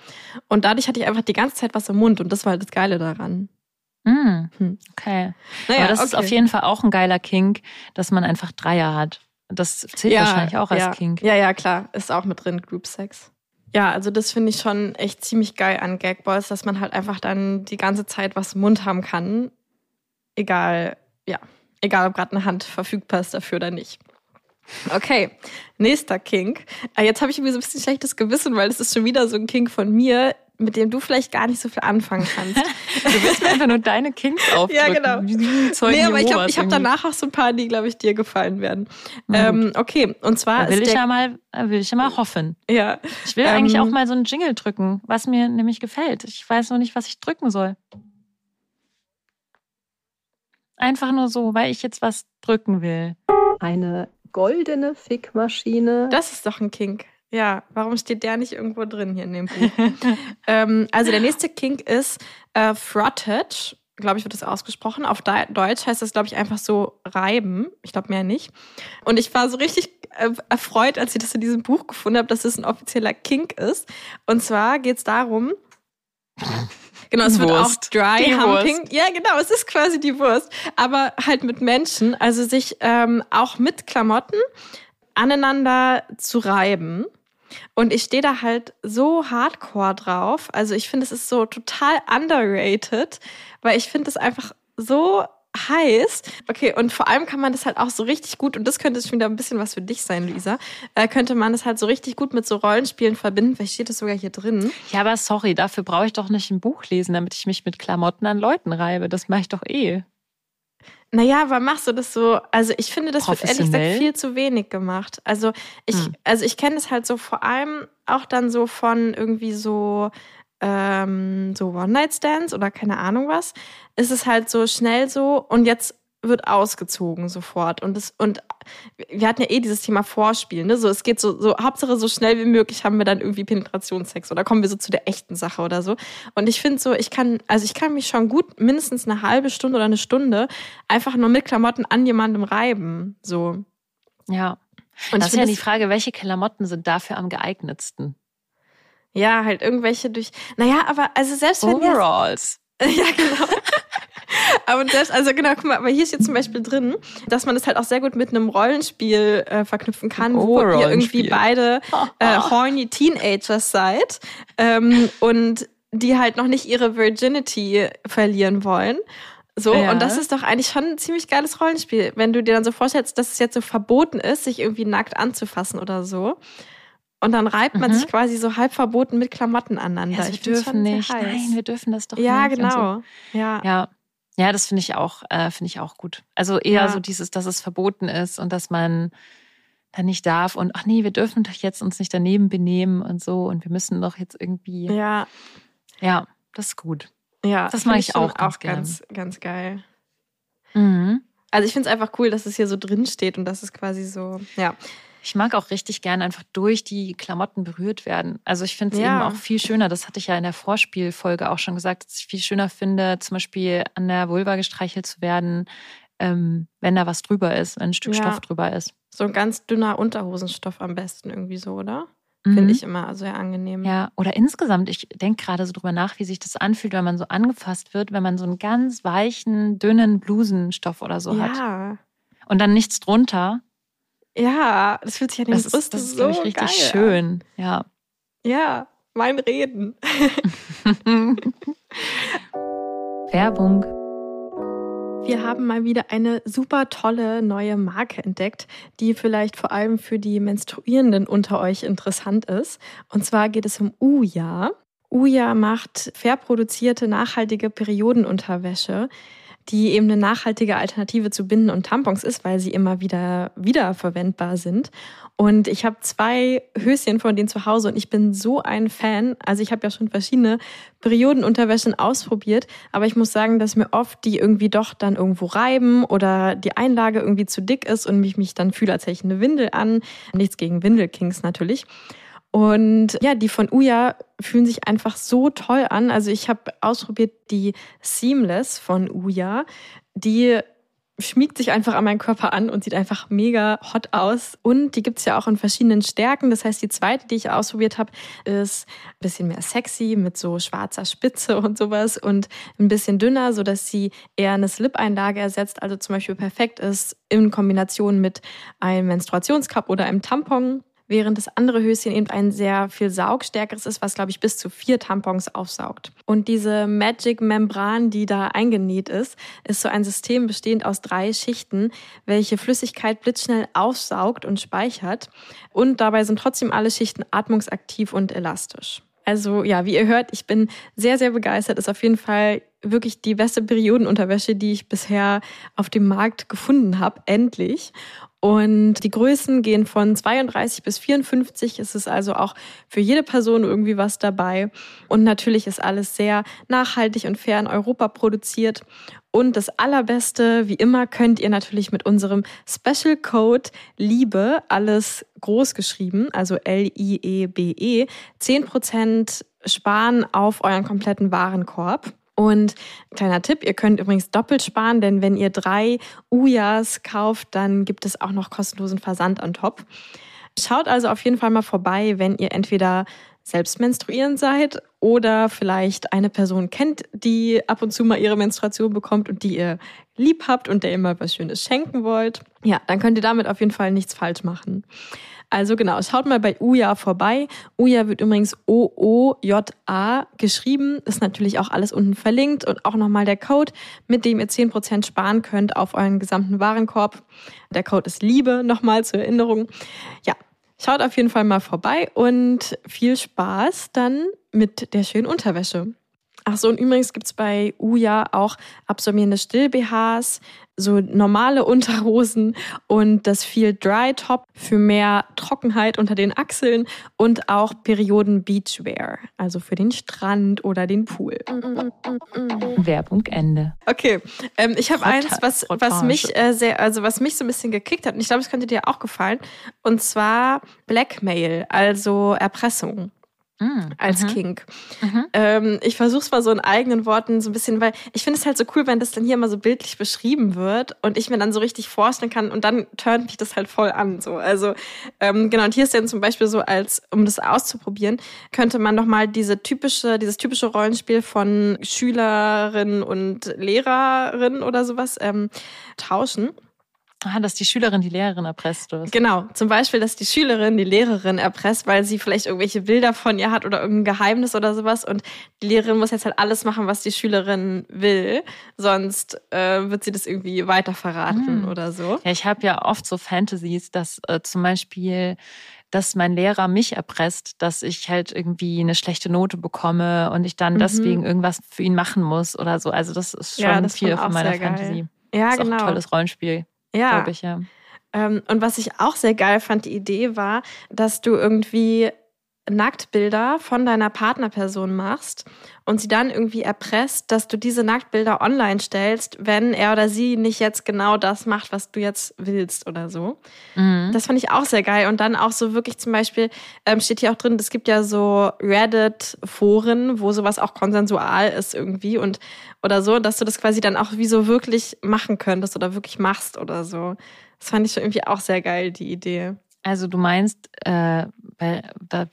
Und dadurch hatte ich einfach die ganze Zeit was im Mund und das war halt das Geile daran. Hm. Okay. Naja, Aber das ist okay. auf jeden Fall auch ein geiler Kink, dass man einfach Dreier hat. Das zählt wahrscheinlich auch als ja, Kink. Ja, ja, klar. Ist auch mit drin, Group Sex. Ja, also das finde ich schon echt ziemlich geil an Gagballs, dass man halt einfach dann die ganze Zeit was im Mund haben kann. Egal, ja, egal ob gerade eine Hand verfügbar ist dafür oder nicht. Okay, nächster Kink. Äh, Jetzt habe ich irgendwie so ein bisschen schlechtes Gewissen, weil das ist schon wieder so ein Kink von mir, mit dem du vielleicht gar nicht so viel anfangen kannst. Du willst mir einfach nur deine Kinks aufdrücken. genau. Wie die Zeugen nee, aber ich glaube, ich habe danach auch so ein paar, die, glaube ich, dir gefallen werden. Ähm, okay, und zwar Da will ist ich ja mal, will ich ja mal hoffen. ja, Ich will Ähm, eigentlich auch mal so einen Jingle drücken, was mir nämlich gefällt. Ich weiß noch nicht, was ich drücken soll. Einfach nur so, weil ich jetzt was drücken will. Eine goldene Fickmaschine. Das ist doch ein Kink. Ja, warum steht der nicht irgendwo drin hier in dem Buch? ähm, also der nächste Kink ist äh, Frottage. Glaube ich, wird das ausgesprochen. Auf Deu- Deutsch heißt das, glaube ich, einfach so reiben. Ich glaube mehr nicht. Und ich war so richtig äh, erfreut, als ich das in diesem Buch gefunden habe, dass es ein offizieller Kink ist. Und zwar geht es darum. Genau, es wird auch. Dry Die Humping. Wurst. Ja, genau, es ist quasi die Wurst. Aber halt mit Menschen, also sich ähm, auch mit Klamotten aneinander zu reiben. Und ich stehe da halt so hardcore drauf. Also ich finde, es ist so total underrated, weil ich finde es einfach so heiß. Okay, und vor allem kann man das halt auch so richtig gut, und das könnte schon wieder ein bisschen was für dich sein, Luisa, äh, könnte man das halt so richtig gut mit so Rollenspielen verbinden. Vielleicht steht das sogar hier drin. Ja, aber sorry, dafür brauche ich doch nicht ein Buch lesen, damit ich mich mit Klamotten an Leuten reibe. Das mache ich doch eh. Naja, aber machst du das so? Also ich finde, das wird ehrlich gesagt viel zu wenig gemacht. Also ich, hm. also ich kenne das halt so vor allem auch dann so von irgendwie so ähm, so One-Night-Stands oder keine Ahnung was, ist es halt so schnell so und jetzt wird ausgezogen sofort. Und, das, und wir hatten ja eh dieses Thema Vorspielen. Ne? So, es geht so, so, Hauptsache so schnell wie möglich haben wir dann irgendwie Penetrationssex oder kommen wir so zu der echten Sache oder so. Und ich finde so, ich kann, also ich kann mich schon gut mindestens eine halbe Stunde oder eine Stunde einfach nur mit Klamotten an jemandem reiben. So. Ja. Und das ist ja die Frage, welche Klamotten sind dafür am geeignetsten? Ja, halt irgendwelche durch. Naja, aber also selbst wenn. Overalls. ja, genau. aber selbst, also genau, guck mal, aber hier ist jetzt zum Beispiel drin, dass man das halt auch sehr gut mit einem Rollenspiel äh, verknüpfen kann, oh, wo ihr irgendwie beide äh, horny Teenagers seid ähm, und die halt noch nicht ihre Virginity verlieren wollen. So, ja. und das ist doch eigentlich schon ein ziemlich geiles Rollenspiel, wenn du dir dann so vorstellst, dass es jetzt so verboten ist, sich irgendwie nackt anzufassen oder so. Und dann reibt man mhm. sich quasi so halb verboten mit Klamotten aneinander. Ja, also wir dürfen nicht. Nein, wir dürfen das doch ja, nicht. Ja, genau. So. Ja. ja. Ja, das finde ich auch, äh, finde ich auch gut. Also eher ja. so dieses, dass es verboten ist und dass man da nicht darf und ach nee, wir dürfen doch jetzt uns nicht daneben benehmen und so und wir müssen doch jetzt irgendwie. Ja. Ja, das ist gut. Ja, das mache ich auch, ganz, auch ganz, ganz geil. Mhm. Also ich finde es einfach cool, dass es hier so drin steht und dass es quasi so, ja. Ich mag auch richtig gerne einfach durch die Klamotten berührt werden. Also ich finde es ja. eben auch viel schöner, das hatte ich ja in der Vorspielfolge auch schon gesagt, dass ich viel schöner finde, zum Beispiel an der Vulva gestreichelt zu werden, ähm, wenn da was drüber ist, wenn ein Stück ja. Stoff drüber ist. So ein ganz dünner Unterhosenstoff am besten irgendwie so, oder? Mhm. Finde ich immer sehr angenehm. Ja, oder insgesamt, ich denke gerade so drüber nach, wie sich das anfühlt, wenn man so angefasst wird, wenn man so einen ganz weichen, dünnen Blusenstoff oder so ja. hat. Ja. Und dann nichts drunter. Ja, das fühlt sich an den das Brüsten ist, das ist, so ich, richtig geil schön. Ja. Ja, mein Reden. Werbung. Wir haben mal wieder eine super tolle neue Marke entdeckt, die vielleicht vor allem für die Menstruierenden unter euch interessant ist. Und zwar geht es um Uja. Uja macht fair produzierte, nachhaltige Periodenunterwäsche die eben eine nachhaltige Alternative zu Binden und Tampons ist, weil sie immer wieder wiederverwendbar sind. Und ich habe zwei Höschen von denen zu Hause und ich bin so ein Fan. Also ich habe ja schon verschiedene Periodenunterwäschen ausprobiert, aber ich muss sagen, dass mir oft die irgendwie doch dann irgendwo reiben oder die Einlage irgendwie zu dick ist und mich mich dann fühle, als hätte ich eine Windel an. Nichts gegen Windelkings natürlich. Und ja, die von Uya fühlen sich einfach so toll an. Also ich habe ausprobiert die Seamless von Uya. Die schmiegt sich einfach an meinen Körper an und sieht einfach mega hot aus. Und die gibt's ja auch in verschiedenen Stärken. Das heißt, die zweite, die ich ausprobiert habe, ist ein bisschen mehr sexy mit so schwarzer Spitze und sowas und ein bisschen dünner, sodass sie eher eine Slip-Einlage ersetzt. Also zum Beispiel perfekt ist in Kombination mit einem Menstruationscup oder einem Tampon während das andere Höschen eben ein sehr viel saugstärkeres ist, was, glaube ich, bis zu vier Tampons aufsaugt. Und diese Magic-Membran, die da eingenäht ist, ist so ein System bestehend aus drei Schichten, welche Flüssigkeit blitzschnell aufsaugt und speichert. Und dabei sind trotzdem alle Schichten atmungsaktiv und elastisch. Also ja, wie ihr hört, ich bin sehr, sehr begeistert. Ist auf jeden Fall wirklich die beste Periodenunterwäsche, die ich bisher auf dem Markt gefunden habe. Endlich. Und die Größen gehen von 32 bis 54. Es ist also auch für jede Person irgendwie was dabei. Und natürlich ist alles sehr nachhaltig und fair in Europa produziert. Und das Allerbeste, wie immer, könnt ihr natürlich mit unserem Special Code Liebe, alles groß geschrieben, also L-I-E-B-E, 10% sparen auf euren kompletten Warenkorb. Und kleiner Tipp, ihr könnt übrigens doppelt sparen, denn wenn ihr drei Ujas kauft, dann gibt es auch noch kostenlosen Versand on top. Schaut also auf jeden Fall mal vorbei, wenn ihr entweder selbst menstruierend seid oder vielleicht eine Person kennt, die ab und zu mal ihre Menstruation bekommt und die ihr lieb habt und der ihr mal was Schönes schenken wollt, ja, dann könnt ihr damit auf jeden Fall nichts falsch machen. Also genau, schaut mal bei Uja vorbei. Uja wird übrigens O-O-J-A geschrieben. Ist natürlich auch alles unten verlinkt und auch nochmal der Code, mit dem ihr 10% sparen könnt auf euren gesamten Warenkorb. Der Code ist Liebe, nochmal zur Erinnerung. Ja, schaut auf jeden Fall mal vorbei und viel Spaß dann mit der schönen Unterwäsche. Ach so, und übrigens gibt's bei Uja auch absorbierende Still-BHs, so normale Unterhosen und das viel Dry Top für mehr Trockenheit unter den Achseln und auch Perioden Beachwear, also für den Strand oder den Pool. Werbung Ende. Okay, ähm, ich habe eins, was, was mich äh, sehr, also was mich so ein bisschen gekickt hat und ich glaube, es könnte dir auch gefallen und zwar Blackmail, also Erpressung Mm, als mhm. Kink. Mhm. Ähm, ich versuche es mal so in eigenen Worten so ein bisschen, weil ich finde es halt so cool, wenn das dann hier immer so bildlich beschrieben wird und ich mir dann so richtig vorstellen kann und dann turnt mich das halt voll an. So. Also ähm, genau, und hier ist dann zum Beispiel so, als um das auszuprobieren, könnte man noch mal diese typische, dieses typische Rollenspiel von Schülerin und Lehrerin oder sowas ähm, tauschen. Ah, dass die Schülerin die Lehrerin erpresst. Was? Genau, zum Beispiel, dass die Schülerin die Lehrerin erpresst, weil sie vielleicht irgendwelche Bilder von ihr hat oder irgendein Geheimnis oder sowas und die Lehrerin muss jetzt halt alles machen, was die Schülerin will, sonst äh, wird sie das irgendwie weiter verraten Hm. oder so. Ja, ich habe ja oft so Fantasies, dass äh, zum Beispiel, dass mein Lehrer mich erpresst, dass ich halt irgendwie eine schlechte Note bekomme und ich dann Mhm. deswegen irgendwas für ihn machen muss oder so. Also das ist schon Ja, das viel von auch meiner sehr geil. Fantasie. Ja, ist auch genau. ein tolles Rollenspiel, ja. glaube ich, ja. Ähm, und was ich auch sehr geil fand, die Idee war, dass du irgendwie Nacktbilder von deiner Partnerperson machst und sie dann irgendwie erpresst, dass du diese Nacktbilder online stellst, wenn er oder sie nicht jetzt genau das macht, was du jetzt willst oder so. Mhm. Das fand ich auch sehr geil. Und dann auch so wirklich zum Beispiel, ähm, steht hier auch drin, es gibt ja so Reddit-Foren, wo sowas auch konsensual ist irgendwie und oder so, dass du das quasi dann auch wie so wirklich machen könntest oder wirklich machst oder so. Das fand ich schon irgendwie auch sehr geil, die Idee. Also du meinst, äh, weil,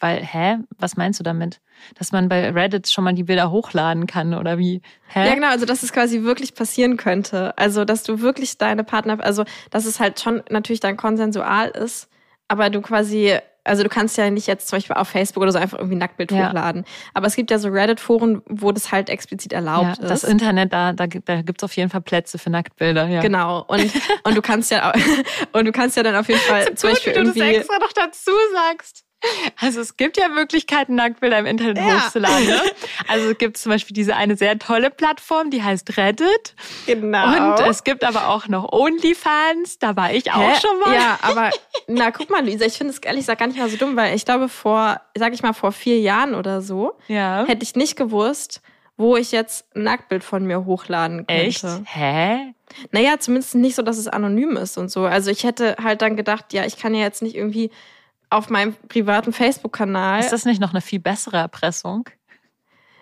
weil, hä? Was meinst du damit? Dass man bei Reddit schon mal die Bilder hochladen kann oder wie? Hä? Ja, genau, also dass es quasi wirklich passieren könnte. Also, dass du wirklich deine Partner, also dass es halt schon natürlich dann konsensual ist, aber du quasi, also du kannst ja nicht jetzt zum Beispiel auf Facebook oder so einfach irgendwie ein Nacktbild Ja. hochladen. Aber es gibt ja so Reddit-Foren, wo das halt explizit erlaubt ja, ist. das Internet, da, da, gibt- da gibt's auf jeden Fall Plätze für Nacktbilder. Ja. Genau. Und, und du kannst ja und du kannst ja dann auf jeden Fall zum Beispiel irgendwie. noch dazu sagst. Also es gibt ja Möglichkeiten, Nacktbilder im Internet Ja. hochzuladen. Ne? Also es gibt zum Beispiel diese eine sehr tolle Plattform, die heißt Reddit. Genau. Und es gibt aber auch noch OnlyFans, da war ich auch Hä? schon mal. Ja, aber na guck mal, Luisa, ich finde es ehrlich gesagt gar nicht mal so dumm, weil ich glaube, vor, sag ich mal, vor vier Jahren oder so, ja. hätte ich nicht gewusst, wo ich jetzt ein Nacktbild von mir hochladen könnte. Echt? Hä? Naja, zumindest nicht so, dass es anonym ist und so. Also ich hätte halt dann gedacht, ja, ich kann ja jetzt nicht irgendwie auf meinem privaten Facebook-Kanal. Ist das nicht noch eine viel bessere Erpressung?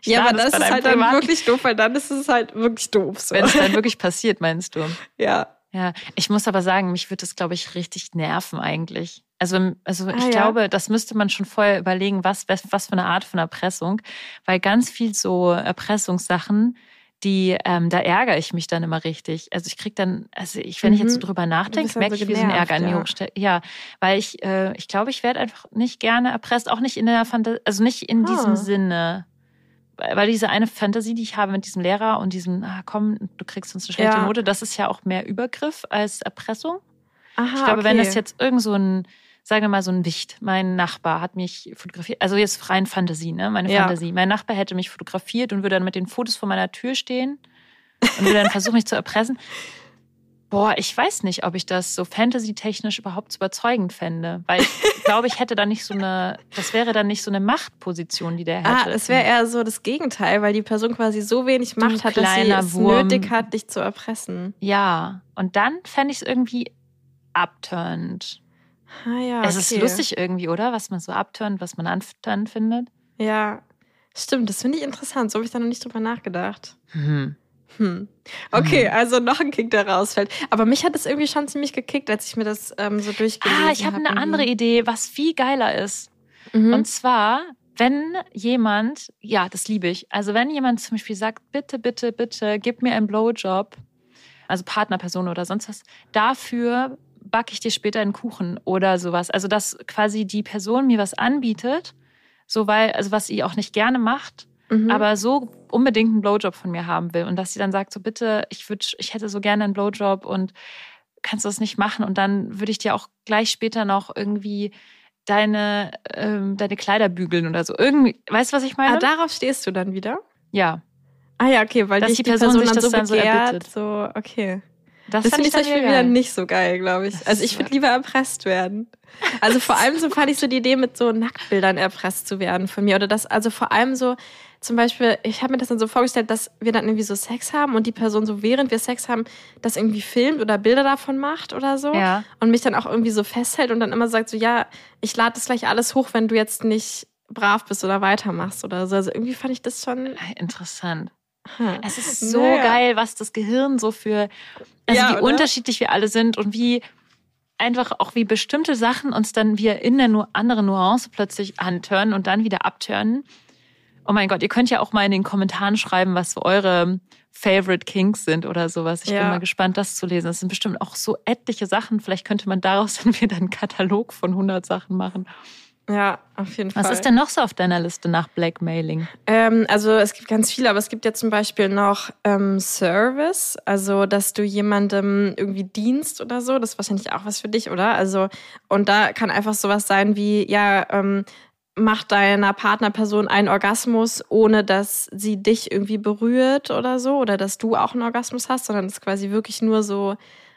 ja, aber das ist halt dann wirklich doof, weil dann ist es halt wirklich doof. So. Wenn es dann wirklich passiert, meinst du? ja. Ja, ich muss aber sagen, mich würde das, glaube ich, richtig nerven eigentlich. Also, also ich Ah, ja. glaube, das müsste man schon vorher überlegen, was, was, was für eine Art von Erpressung. Weil ganz viel so Erpressungssachen, die, ähm, da ärgere ich mich dann immer richtig. Also ich krieg dann, also ich, wenn ich jetzt so Mhm. drüber nachdenke, merke so ich, wie so ein Ärger in mir ja. hochstellt. Ja, weil ich, äh, ich glaube, ich werde einfach nicht gerne erpresst, auch nicht in der Fantasie, also nicht in diesem Ah. Sinne. Weil diese eine Fantasie, die ich habe mit diesem Lehrer und diesem, ah, komm, du kriegst uns eine schlechte Ja. Note, das ist ja auch mehr Übergriff als Erpressung. Aha, Ich glaube, wenn okay. das jetzt irgend so ein, sagen wir mal so ein Wicht, mein Nachbar hat mich fotografiert, also jetzt rein Fantasie, ne, meine Ja. Fantasie. Mein Nachbar hätte mich fotografiert und würde dann mit den Fotos vor meiner Tür stehen und würde dann versuchen, mich zu erpressen. Boah, ich weiß nicht, ob ich das so fantasy-technisch überhaupt überzeugend fände. Weil ich glaube, ich hätte da nicht so eine, das wäre dann nicht so eine Machtposition, die der hätte. Ah, es wäre eher so das Gegenteil, weil die Person quasi so wenig Macht hat, dass sie es Wurm. nötig hat, dich zu erpressen. Ja, und dann fände ich es irgendwie abturned. Ah ja, Es ist okay. lustig irgendwie, oder? Was man so abturnt, was man anturnt findet. Ja, stimmt, das finde ich interessant. So habe ich da noch nicht drüber nachgedacht. Hm. Hm. Okay, Mhm. also noch ein Kick, der rausfällt. Aber mich hat es irgendwie schon ziemlich gekickt, als ich mir das ähm, so durchgelesen Ah, ich habe eine irgendwie. andere Idee, was viel geiler ist. Mhm. Und zwar wenn jemand, ja, das liebe ich. Also wenn jemand zum Beispiel sagt, bitte, bitte, bitte, gib mir einen Blowjob, also Partnerperson oder sonst was, dafür backe ich dir später einen Kuchen oder sowas. Also dass quasi die Person mir was anbietet, so weil, also was sie auch nicht gerne macht, mhm. aber so unbedingt einen Blowjob von mir haben will. Und dass sie dann sagt, so bitte, ich würde, ich hätte so gerne einen Blowjob und kannst du das nicht machen? Und dann würde ich dir auch gleich später noch irgendwie deine, ähm, deine Kleider bügeln oder so. Irgendwie, weißt du, was ich meine? Ah, darauf stehst du dann wieder? Ja. Ah ja, okay, weil Dass die, die Person, Person sich dann das so dann so erbittet. so, okay. Das, Das, finde ich zum Beispiel wieder nicht so geil, glaube ich. Also ich würde lieber erpresst werden. Also vor allem so fand ich so die Idee, mit so Nacktbildern erpresst zu werden von mir. Oder das, also vor allem so, zum Beispiel, ich habe mir das dann so vorgestellt, dass wir dann irgendwie so Sex haben und die Person so, während wir Sex haben, das irgendwie filmt oder Bilder davon macht oder so. Ja. Und mich dann auch irgendwie so festhält und dann immer sagt so, ja, ich lade das gleich alles hoch, wenn du jetzt nicht brav bist oder weitermachst oder so. Also irgendwie fand ich das schon. Interessant. Hm. Es ist so Naja. geil, was das Gehirn so für, also Ja, wie oder? unterschiedlich wir alle sind und wie einfach auch wie bestimmte Sachen uns dann wieder in der nu anderen Nuance plötzlich antören und dann wieder abtören. Oh mein Gott, ihr könnt ja auch mal in den Kommentaren schreiben, was so eure Favorite Kings sind oder sowas. Ich bin Ja. mal gespannt, das zu lesen. Das sind bestimmt auch so etliche Sachen. Vielleicht könnte man daraus dann wieder einen Katalog von 100 Sachen machen. Ja, auf jeden Fall. Was ist denn noch so auf deiner Liste nach Blackmailing? Ähm, also es gibt ganz viele, aber es gibt ja zum Beispiel noch ähm, Service, also dass du jemandem irgendwie dienst oder so. Das ist wahrscheinlich auch was für dich, oder? Also und da kann einfach sowas sein wie ja. Ähm, Mach deiner Partnerperson einen Orgasmus, ohne dass sie dich irgendwie berührt oder so, oder dass du auch einen Orgasmus hast, sondern es quasi wirklich nur so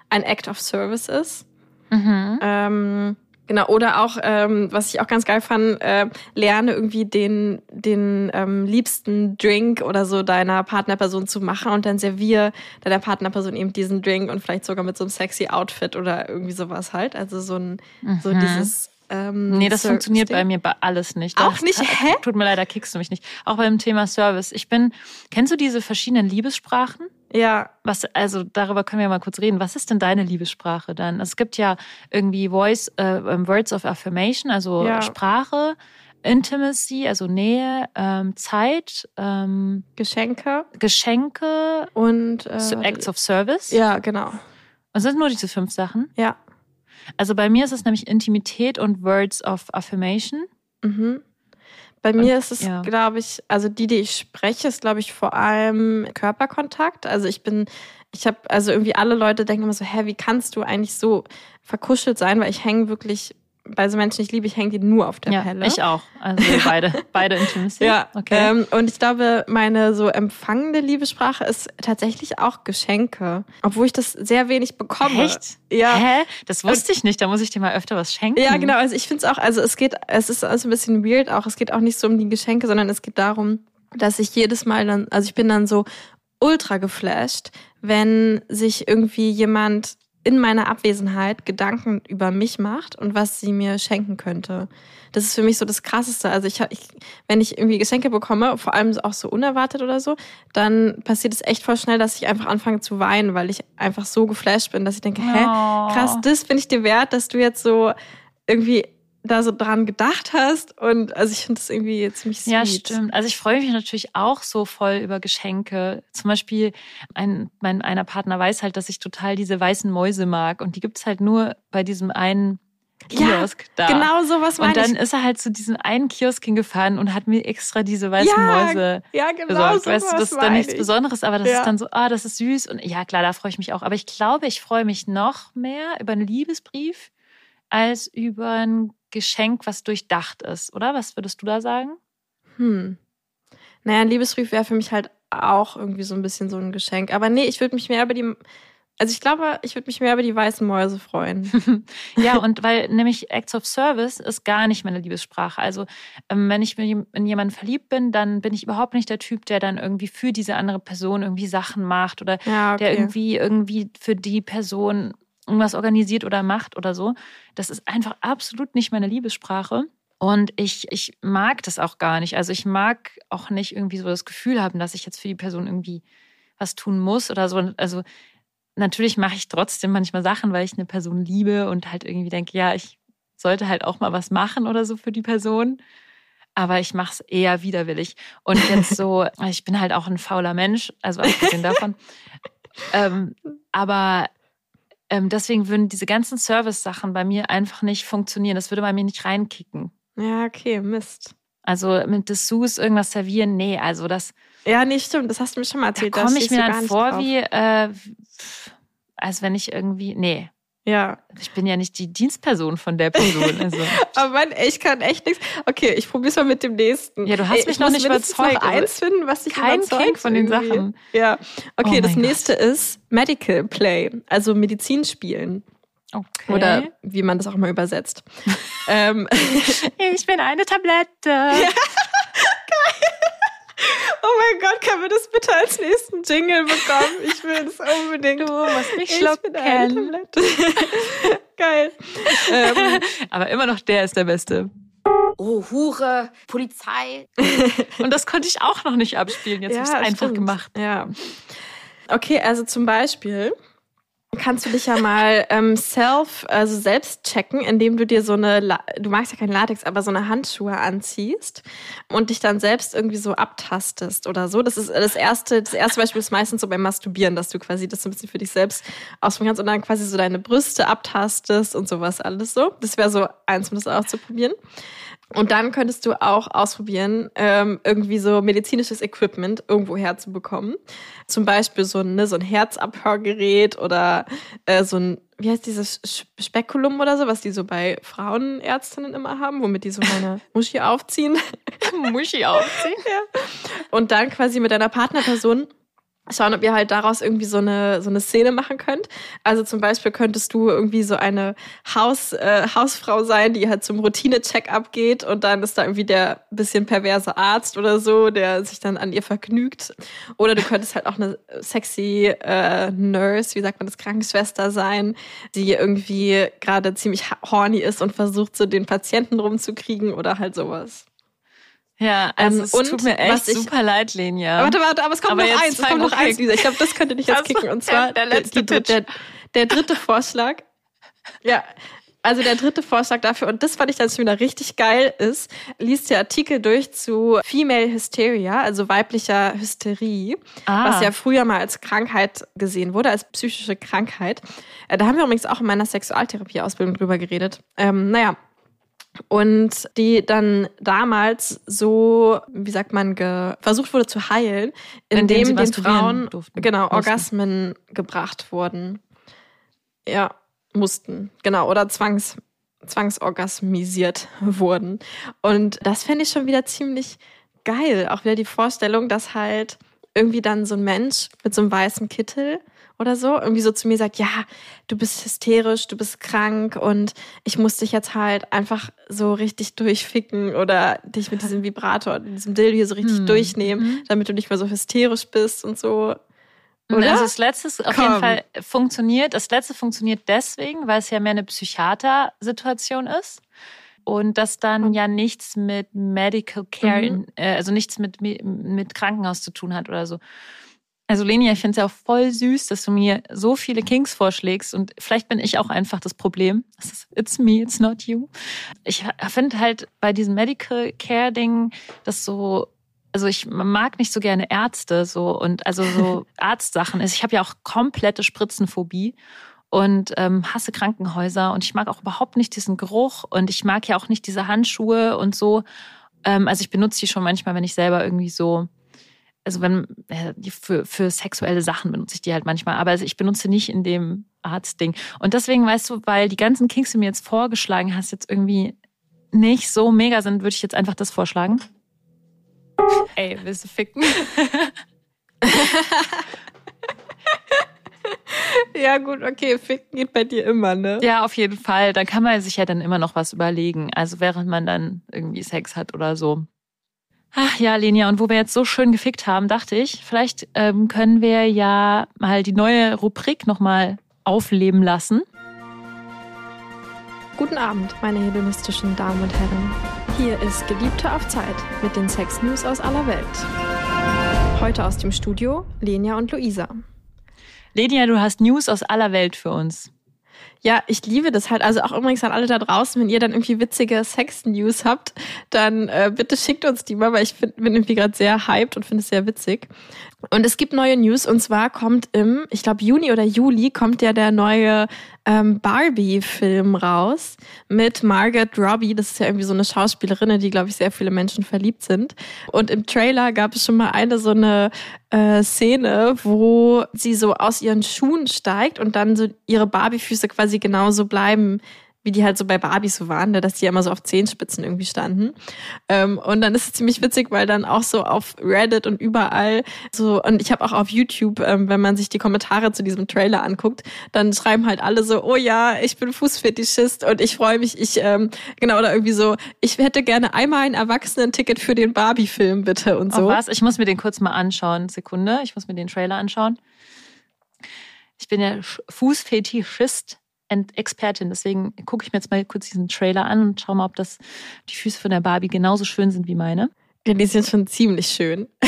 ein Act of Service ist. Mhm. Ähm, genau, oder auch, ähm, was ich auch ganz geil fand, äh, lerne irgendwie den, den ähm, liebsten Drink oder so deiner Partnerperson zu machen und dann servier deiner Partnerperson eben diesen Drink und vielleicht sogar mit so einem sexy Outfit oder irgendwie sowas halt. Also so ein, so Mhm. dieses. Ähm, Nee, das funktioniert Service-Ding. bei mir bei alles nicht. Auch Das- nicht? Hä? Tut mir leid, da kickst du mich nicht. Auch beim Thema Service. Ich bin, kennst du diese verschiedenen Liebessprachen? Ja, Was, also darüber können wir mal kurz reden. Was ist denn deine Liebessprache dann? Also, es gibt ja irgendwie Voice, äh, ähm, Words of Affirmation, also Ja. Sprache, Intimacy, also Nähe, ähm, Zeit, ähm, Geschenke Geschenke, und äh, Acts of Service. Ja, genau. Und sind nur diese fünf Sachen. Ja. Also bei mir ist es nämlich Intimität und Words of Affirmation. Mhm. Bei mir ist es, ja. glaube ich, also die, die ich spreche, ist, glaube ich, vor allem Körperkontakt. Also ich bin, ich habe, also irgendwie alle Leute denken immer so, hä, wie kannst du eigentlich so verkuschelt sein? Weil ich hänge wirklich, bei so Menschen, ich liebe, ich hänge die nur auf der ja, Pelle. ich auch. Also beide, beide Intimacy. Ja, okay. ähm, und ich glaube, meine so empfangende Liebessprache ist tatsächlich auch Geschenke. Obwohl ich das sehr wenig bekomme. Echt? Ja. Hä? Das wusste ich nicht. Da muss ich dir mal öfter was schenken. Ja, genau. Also ich finde es auch, also es geht, es ist also ein bisschen weird auch. Es geht auch nicht so um die Geschenke, sondern es geht darum, dass ich jedes Mal dann, also ich bin dann so ultra geflasht, wenn sich irgendwie jemand in meiner Abwesenheit Gedanken über mich macht und was sie mir schenken könnte. Das ist für mich so das Krasseste. Also ich, ich wenn ich irgendwie Geschenke bekomme, vor allem auch so unerwartet oder so, dann passiert es echt voll schnell, dass ich einfach anfange zu weinen, weil ich einfach so geflasht bin, dass ich denke, hä, Oh. krass, das bin ich dir wert, dass du jetzt so irgendwie da so dran gedacht hast. Und also ich finde das irgendwie ziemlich sweet. Ja, stimmt. Also ich freue mich natürlich auch so voll über Geschenke. Zum Beispiel, ein, mein einer Partner weiß halt, dass ich total diese weißen Mäuse mag. Und die gibt's halt nur bei diesem einen Kiosk da. Genau sowas Und meine dann ich. ist er halt zu diesem einen Kiosk hingefahren und hat mir extra diese weißen Ja, Mäuse Ja, genau besorgt. sowas weißt du, das ist dann nichts ich. Besonderes, aber das Ja. ist dann so, ah, das ist süß. Und ja, klar, da freue ich mich auch. Aber ich glaube, ich freue mich noch mehr über einen Liebesbrief als über ein Geschenk, was durchdacht ist, oder? Was würdest du da sagen? Hm. Naja, ein Liebesbrief wäre für mich halt auch irgendwie so ein bisschen so ein Geschenk. Aber nee, ich würde mich mehr über die, also ich glaube, ich würde mich mehr über die weißen Mäuse freuen. Ja, und weil nämlich Acts of Service ist gar nicht meine Liebessprache. Also ähm, wenn ich in jemanden verliebt bin, dann bin ich überhaupt nicht der Typ, der dann irgendwie für diese andere Person irgendwie Sachen macht oder Ja, der okay. irgendwie irgendwie für die Person irgendwas organisiert oder macht oder so. Das ist einfach absolut nicht meine Liebessprache. Und ich, ich mag das auch gar nicht. Also ich mag auch nicht irgendwie so das Gefühl haben, dass ich jetzt für die Person irgendwie was tun muss oder so. Also natürlich mache ich trotzdem manchmal Sachen, weil ich eine Person liebe und halt irgendwie denke, ja, ich sollte halt auch mal was machen oder so für die Person. aber ich mache es eher widerwillig. Und jetzt so, ich bin halt auch ein fauler Mensch, also abgesehen davon. ähm, aber ähm, deswegen würden diese ganzen Service-Sachen bei mir einfach nicht funktionieren. Das würde bei mir nicht reinkicken. Ja, okay, Mist. Also mit Dessous irgendwas servieren, nee, also das. Ja, nee, stimmt, das hast du mir schon mal erzählt. Da komme ich mir dann vor wie, äh, als wenn ich irgendwie, nee. Ja. Ich bin ja nicht die Dienstperson von der Person. Also. Aber Mann, ich kann echt nichts. Okay, ich probiere es mal mit dem nächsten. Ja, du hast Ey, mich noch nicht überzeugt. Noch eins finden, was dich Kein überzeugt King von den irgendwie. Sachen. Ja. Okay, Oh das nächste ist Medical Play, also Medizin spielen. Okay. Oder wie man das auch mal übersetzt. ähm, ich bin eine Tablette. oh mein Gott, können wir das bitte als nächsten Jingle bekommen? Ich will es unbedingt. Du musst mich ich bin eine schlucken. Geil. Ähm, Aber immer noch der ist der Beste. Oh, Hure, Polizei. Und das konnte ich auch noch nicht abspielen. Jetzt habe ich es einfach stimmt. gemacht. Ja. Okay, also zum Beispiel kannst du dich ja mal ähm, self, also selbst checken, indem du dir so eine, La du magst ja kein Latex, aber so eine Handschuhe anziehst und dich dann selbst irgendwie so abtastest oder so. Das ist das erste, das erste Beispiel ist meistens so beim Masturbieren, dass du quasi das so ein bisschen für dich selbst ausprobieren kannst und dann quasi so deine Brüste abtastest und sowas alles so. Das wäre so eins, um das auszuprobieren. Und dann könntest du auch ausprobieren, ähm, irgendwie so medizinisches Equipment irgendwo herzubekommen. Zum Beispiel so ein, ne, so ein Herzabhörgerät oder äh, so ein, wie heißt dieses Spekulum oder so, was die so bei Frauenärztinnen immer haben, womit die so meine Muschi aufziehen. Muschi aufziehen. Und dann quasi mit deiner Partnerperson schauen, ob ihr halt daraus irgendwie so eine, so eine Szene machen könnt. Also zum Beispiel könntest du irgendwie so eine Haus, äh, Hausfrau sein, die halt zum Routine-Check-up geht und dann ist da irgendwie der bisschen perverse Arzt oder so, der sich dann an ihr vergnügt. Oder du könntest halt auch eine sexy äh, Nurse, wie sagt man das, Krankenschwester sein, die irgendwie gerade ziemlich horny ist und versucht, so den Patienten rumzukriegen oder halt sowas. Ja, also Ähm, es tut mir echt ich- super leid, Lenia. Warte, warte, aber es kommt Aber noch eins, es kommt noch eins, Lisa. Ich glaube, das könnte dich jetzt kicken. Und zwar der- letzte die, der, der dritte Vorschlag. Ja, also der dritte Vorschlag dafür, und das fand ich dann schon wieder richtig geil, ist, liest der Artikel durch zu Female Hysteria, also weiblicher Hysterie, Ah. was ja früher mal als Krankheit gesehen wurde, als psychische Krankheit. Äh, Da haben wir übrigens auch in meiner Sexualtherapie-Ausbildung drüber geredet. Ähm, naja, und die dann damals so, wie sagt man, versucht wurde zu heilen, Indem indem den Frauen durften. genau Mussten. Orgasmen gebracht wurden. Ja, mussten, genau, oder zwangs zwangsorgasmisiert wurden. Und das fände ich schon wieder ziemlich geil. Auch wieder die Vorstellung, dass halt irgendwie dann so ein Mensch mit so einem weißen Kittel oder so irgendwie so zu mir sagt, ja, du bist hysterisch, du bist krank und ich muss dich jetzt halt einfach so richtig durchficken oder dich mit diesem Vibrator, diesem Dildo hier so richtig Hm. durchnehmen, damit du nicht mehr so hysterisch bist und so. Oder? Also das letzte auf Komm. jeden Fall funktioniert. Das letzte funktioniert deswegen, weil es ja mehr eine Psychiater-Situation ist. Und das dann ja nichts mit Medical Care, Mhm. äh, also nichts mit, mit Krankenhaus zu tun hat oder so. Also Leni, ich finde es ja auch voll süß, dass du mir so viele Kings vorschlägst und vielleicht bin ich auch einfach das Problem. It's me, it's not you. Ich finde halt bei diesem Medical Care Ding, das so also ich mag nicht so gerne Ärzte so und also so Arztsachen. Ich habe ja auch komplette Spritzenphobie und ähm, hasse Krankenhäuser und ich mag auch überhaupt nicht diesen Geruch und ich mag ja auch nicht diese Handschuhe und so. Ähm, also ich benutze die schon manchmal, wenn ich selber irgendwie so, also wenn äh, für, für sexuelle Sachen benutze ich die halt manchmal, aber also ich benutze nicht in dem Arztding. Und deswegen weißt du, weil die ganzen Kings, die du mir jetzt vorgeschlagen hast, jetzt irgendwie nicht so mega sind, würde ich jetzt einfach das vorschlagen. Ey, willst du ficken? Ja, gut, okay, ficken geht bei dir immer, ne? Ja, auf jeden Fall. Da kann man sich ja dann immer noch was überlegen. Also während man dann irgendwie Sex hat oder so. Ach ja, Lenia, und wo wir jetzt so schön gefickt haben, dachte ich, vielleicht ähm, können wir ja mal die neue Rubrik nochmal aufleben lassen. Guten Abend, meine hedonistischen Damen und Herren. Hier ist Geliebte auf Zeit mit den Sex News aus aller Welt. Heute aus dem Studio Lenia und Luisa. Lenia, du hast News aus aller Welt für uns. Ja, ich liebe das halt. Also auch übrigens an alle da draußen, wenn ihr dann irgendwie witzige Sex-News habt, dann äh, bitte schickt uns die mal, weil ich find, bin irgendwie gerade sehr hyped und finde es sehr witzig. Und es gibt neue News und zwar kommt im, ich glaube Juni oder Juli kommt ja der neue ähm, Barbie-Film raus mit Margaret Robbie. Das ist ja irgendwie so eine Schauspielerin, in die glaube ich sehr viele Menschen verliebt sind. Und im Trailer gab es schon mal eine so eine äh, Szene, wo sie so aus ihren Schuhen steigt und dann so ihre Barbie-Füße quasi genauso bleiben wie die halt so bei Barbies so waren, ne, dass die immer so auf Zehenspitzen irgendwie standen. Ähm, und dann ist es ziemlich witzig, weil dann auch so auf Reddit und überall so, und ich habe auch auf YouTube, ähm, wenn man sich die Kommentare zu diesem Trailer anguckt, dann schreiben halt alle so, oh ja, ich bin Fußfetischist und ich freue mich, ich, ähm, genau, oder irgendwie so, ich hätte gerne einmal ein Erwachsenen-Ticket für den Barbie-Film, bitte und so. Oh, was? Ich muss mir den kurz mal anschauen. Sekunde, ich muss mir den Trailer anschauen. Ich bin ja Fußfetischist Expertin. Deswegen gucke ich mir jetzt mal kurz diesen Trailer an und schaue mal, ob das die Füße von der Barbie genauso schön sind wie meine. Ja, die sind schon ziemlich schön.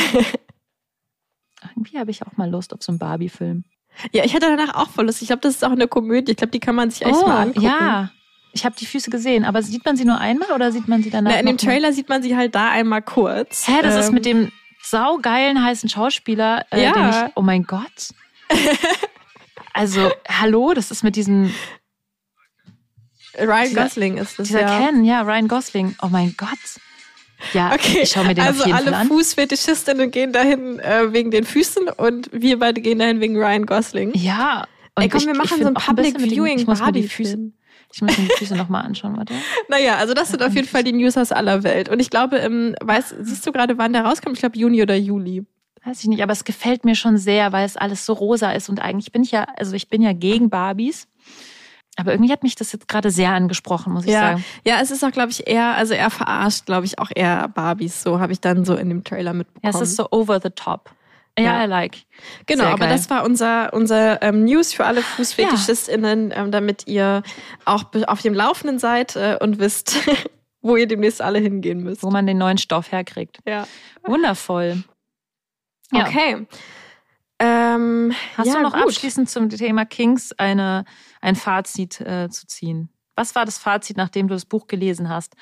Irgendwie habe ich auch mal Lust auf so einen Barbie-Film. Ja, ich hatte danach auch voll Lust. Ich glaube, das ist auch eine Komödie. Ich glaube, die kann man sich echt oh, mal angucken. Ja, ich habe die Füße gesehen, aber sieht man sie nur einmal oder sieht man sie danach? Na, in dem Trailer mal? sieht man sie halt da einmal kurz. Hä, das ähm, ist mit dem saugeilen heißen Schauspieler, äh, ja. den ich. Oh mein Gott. Also, hallo, das ist mit diesem. Ryan Gosling ist das. Dieser ja. Ken, ja, Ryan Gosling. Oh mein Gott. Ja, okay. ich schau mir den also auf jeden alle Fall an. Fußfetischistinnen gehen dahin äh, wegen den Füßen und wir beide gehen dahin wegen Ryan Gosling. Ja. Und Ey, komm, wir machen so ein Public ein Viewing ich muss mir die Füße, Ich muss mir die Füße nochmal anschauen, warte. Naja, also das sind auf jeden Fall die News aus aller Welt. Und ich glaube, im, weißt, siehst du gerade, wann der rauskommt? Ich glaube Juni oder Juli. Weiß ich nicht, aber es gefällt mir schon sehr, weil es alles so rosa ist und eigentlich bin ich ja, also ich bin ja gegen Barbies. Aber irgendwie hat mich das jetzt gerade sehr angesprochen, muss ich ja. sagen. Ja, es ist auch, glaube ich, eher, also er verarscht, glaube ich, auch eher Barbies. So habe ich dann so in dem Trailer mitbekommen. Ja, es ist so over the top. Ja, ja. I like. Genau, Sehr aber geil. das war unser, unser ähm, News für alle FußfetischistInnen, ja. ähm, damit ihr auch auf dem Laufenden seid äh, und wisst, wo ihr demnächst alle hingehen müsst. Wo man den neuen Stoff herkriegt. Ja. Wundervoll. Ja. Okay. Ähm, Hast ja, du noch gut. abschließend zum Thema Kings eine, ein Fazit äh, zu ziehen? Was war das Fazit, nachdem du das Buch gelesen hast?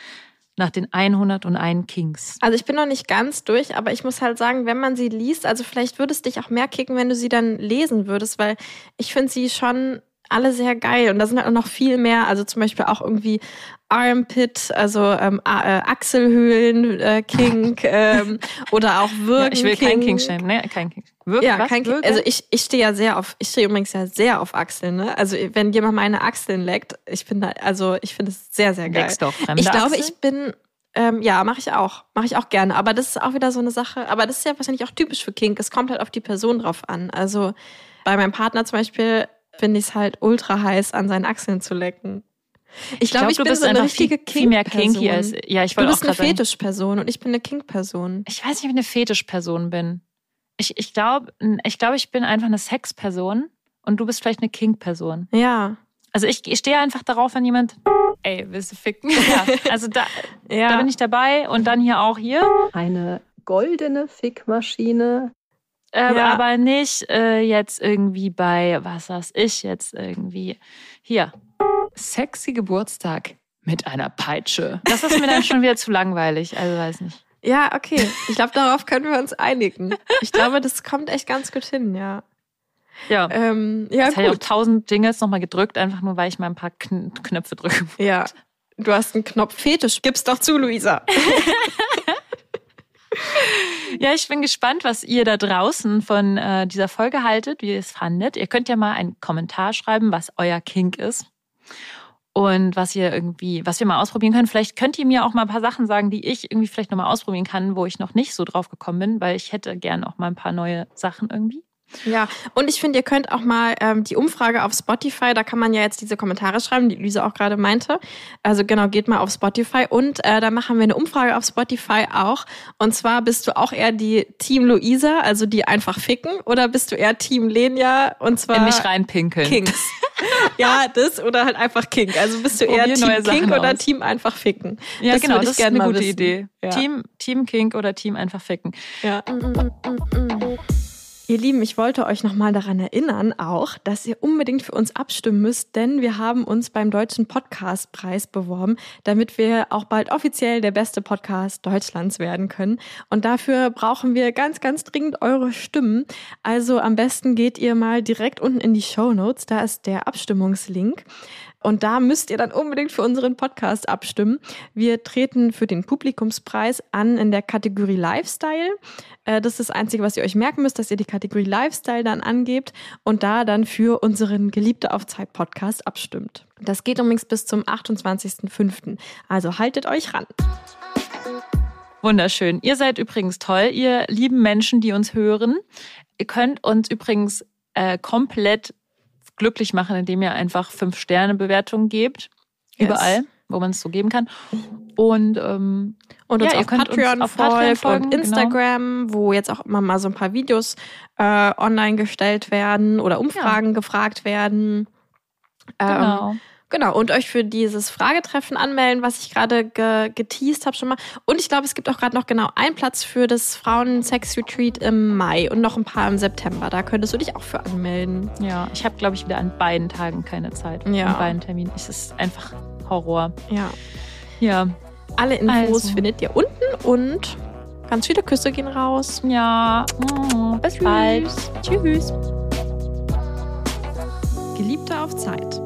Nach den 101 Kings. Also ich bin noch nicht ganz durch, aber ich muss halt sagen, wenn man sie liest, also vielleicht würde es dich auch mehr kicken, wenn du sie dann lesen würdest, weil ich finde sie schon alle sehr geil. Und da sind halt noch viel mehr, also zum Beispiel auch irgendwie Armpit, also ähm, äh, Achselhöhlen äh, Kink ähm, oder auch Würgen. Ja, ich will kein King schämen, ne? Kein King. Wirken, ja, kein King. Also ich, ich stehe ja sehr auf, ich stehe übrigens ja sehr auf Achseln, ne? Also wenn jemand meine Achseln leckt, ich bin da, also ich finde es sehr, sehr geil. Leckst du auch fremde ich glaube, Achseln? ich bin ähm, ja, mache ich auch. Mache ich auch gerne. Aber das ist auch wieder so eine Sache. Aber das ist ja wahrscheinlich auch typisch für Kink. Es kommt halt auf die Person drauf an. Also bei meinem Partner zum Beispiel finde ich es halt ultra heiß, an seinen Achseln zu lecken. Ich glaube, glaub, ich, du bin bist so eine richtige viel, viel mehr kinky als Kink-Person. ja, ich Du wollte auch bist eine Fetischperson und ich bin eine Kink-Person. ich weiß nicht, ob ich eine Fetischperson bin. Ich, ich glaube, ich, glaub, ich bin einfach eine Sexperson und du bist vielleicht eine Kink-Person. Ja. Also ich, ich stehe einfach darauf, wenn jemand, ey, willst du ficken? Ja, also da, Ja. da bin ich dabei und dann hier auch hier. Eine goldene Fickmaschine. Ähm, Ja. Aber nicht äh, jetzt irgendwie bei, was weiß ich jetzt irgendwie. Hier. Sexy Geburtstag mit einer Peitsche. Das ist mir dann schon wieder zu langweilig. Also weiß nicht. Ja, okay. Ich glaube, darauf können wir uns einigen. Ich glaube, das kommt echt ganz gut hin, ja. Ja. Ähm, ja, Jetzt habe ich auch gut. tausend Jingles nochmal gedrückt, einfach nur, weil ich mal ein paar Kn Knöpfe drücke. Ja. Du hast einen Knopf Fetisch. Gib's doch zu, Luisa. Ja, ich bin gespannt, was ihr da draußen von äh, dieser Folge haltet, wie ihr es fandet. Ihr könnt ja mal einen Kommentar schreiben, was euer Kink ist. Und was ihr irgendwie, was wir mal ausprobieren können. Vielleicht könnt ihr mir auch mal ein paar Sachen sagen, die ich irgendwie vielleicht nochmal ausprobieren kann, wo ich noch nicht so drauf gekommen bin, weil ich hätte gern auch mal ein paar neue Sachen irgendwie. Ja, und ich finde, ihr könnt auch mal ähm, die Umfrage auf Spotify, da kann man ja jetzt diese Kommentare schreiben, die Lisa auch gerade meinte. Also genau, geht mal auf Spotify und äh, da machen wir eine Umfrage auf Spotify auch. Und zwar bist du auch eher die Team Luisa, also die einfach ficken, oder bist du eher Team Lenia und zwar In mich reinpinkeln. Kings? ja, das oder halt einfach Kink. Also bist du eher Probier Team Kink oder aus. Team einfach ficken? Ja, das genau, würde das ich ist gerne eine mal gute wissen. Idee. Ja. Team, Team Kink oder Team einfach ficken. Ja. Ihr Lieben, ich wollte euch nochmal daran erinnern, auch, dass ihr unbedingt für uns abstimmen müsst, denn wir haben uns beim Deutschen Podcastpreis beworben, damit wir auch bald offiziell der beste Podcast Deutschlands werden können. Und dafür brauchen wir ganz, ganz dringend eure Stimmen. Also am besten geht ihr mal direkt unten in die Show Notes, da ist der Abstimmungslink. Und da müsst ihr dann unbedingt für unseren Podcast abstimmen. Wir treten für den Publikumspreis an in der Kategorie Lifestyle. Äh, das ist das Einzige, was ihr euch merken müsst, dass ihr die Kategorie Lifestyle dann angebt und da dann für unseren Geliebte auf Zeit Podcast abstimmt. Das geht übrigens bis zum 28.05. Also haltet euch ran. Wunderschön. Ihr seid übrigens toll, ihr lieben Menschen, die uns hören. Ihr könnt uns übrigens äh, komplett glücklich machen, indem ihr einfach fünf Sterne Bewertungen gebt. Yes. Überall, wo man es so geben kann. Und, ähm, und uns ja, auf Patreon uns auf Patreon folgt und genau. Instagram, genau. wo jetzt auch immer mal so ein paar Videos äh, online gestellt werden oder Umfragen ja. gefragt werden. Ähm, genau. Genau, und euch für dieses Fragetreffen anmelden, was ich gerade ge geteased habe schon mal. Und ich glaube, es gibt auch gerade noch genau einen Platz für das Frauen-Sex-Retreat im Mai und noch ein paar im September. Da könntest du dich auch für anmelden. Ja, ich habe, glaube ich, wieder an beiden Tagen keine Zeit. Ja. An beiden Terminen. Es ist einfach Horror. Ja. Ja. Alle Infos also. findet ihr unten und ganz viele Küsse gehen raus. Ja. Oh, bis Tschüss. bald. Tschüss. Geliebte auf Zeit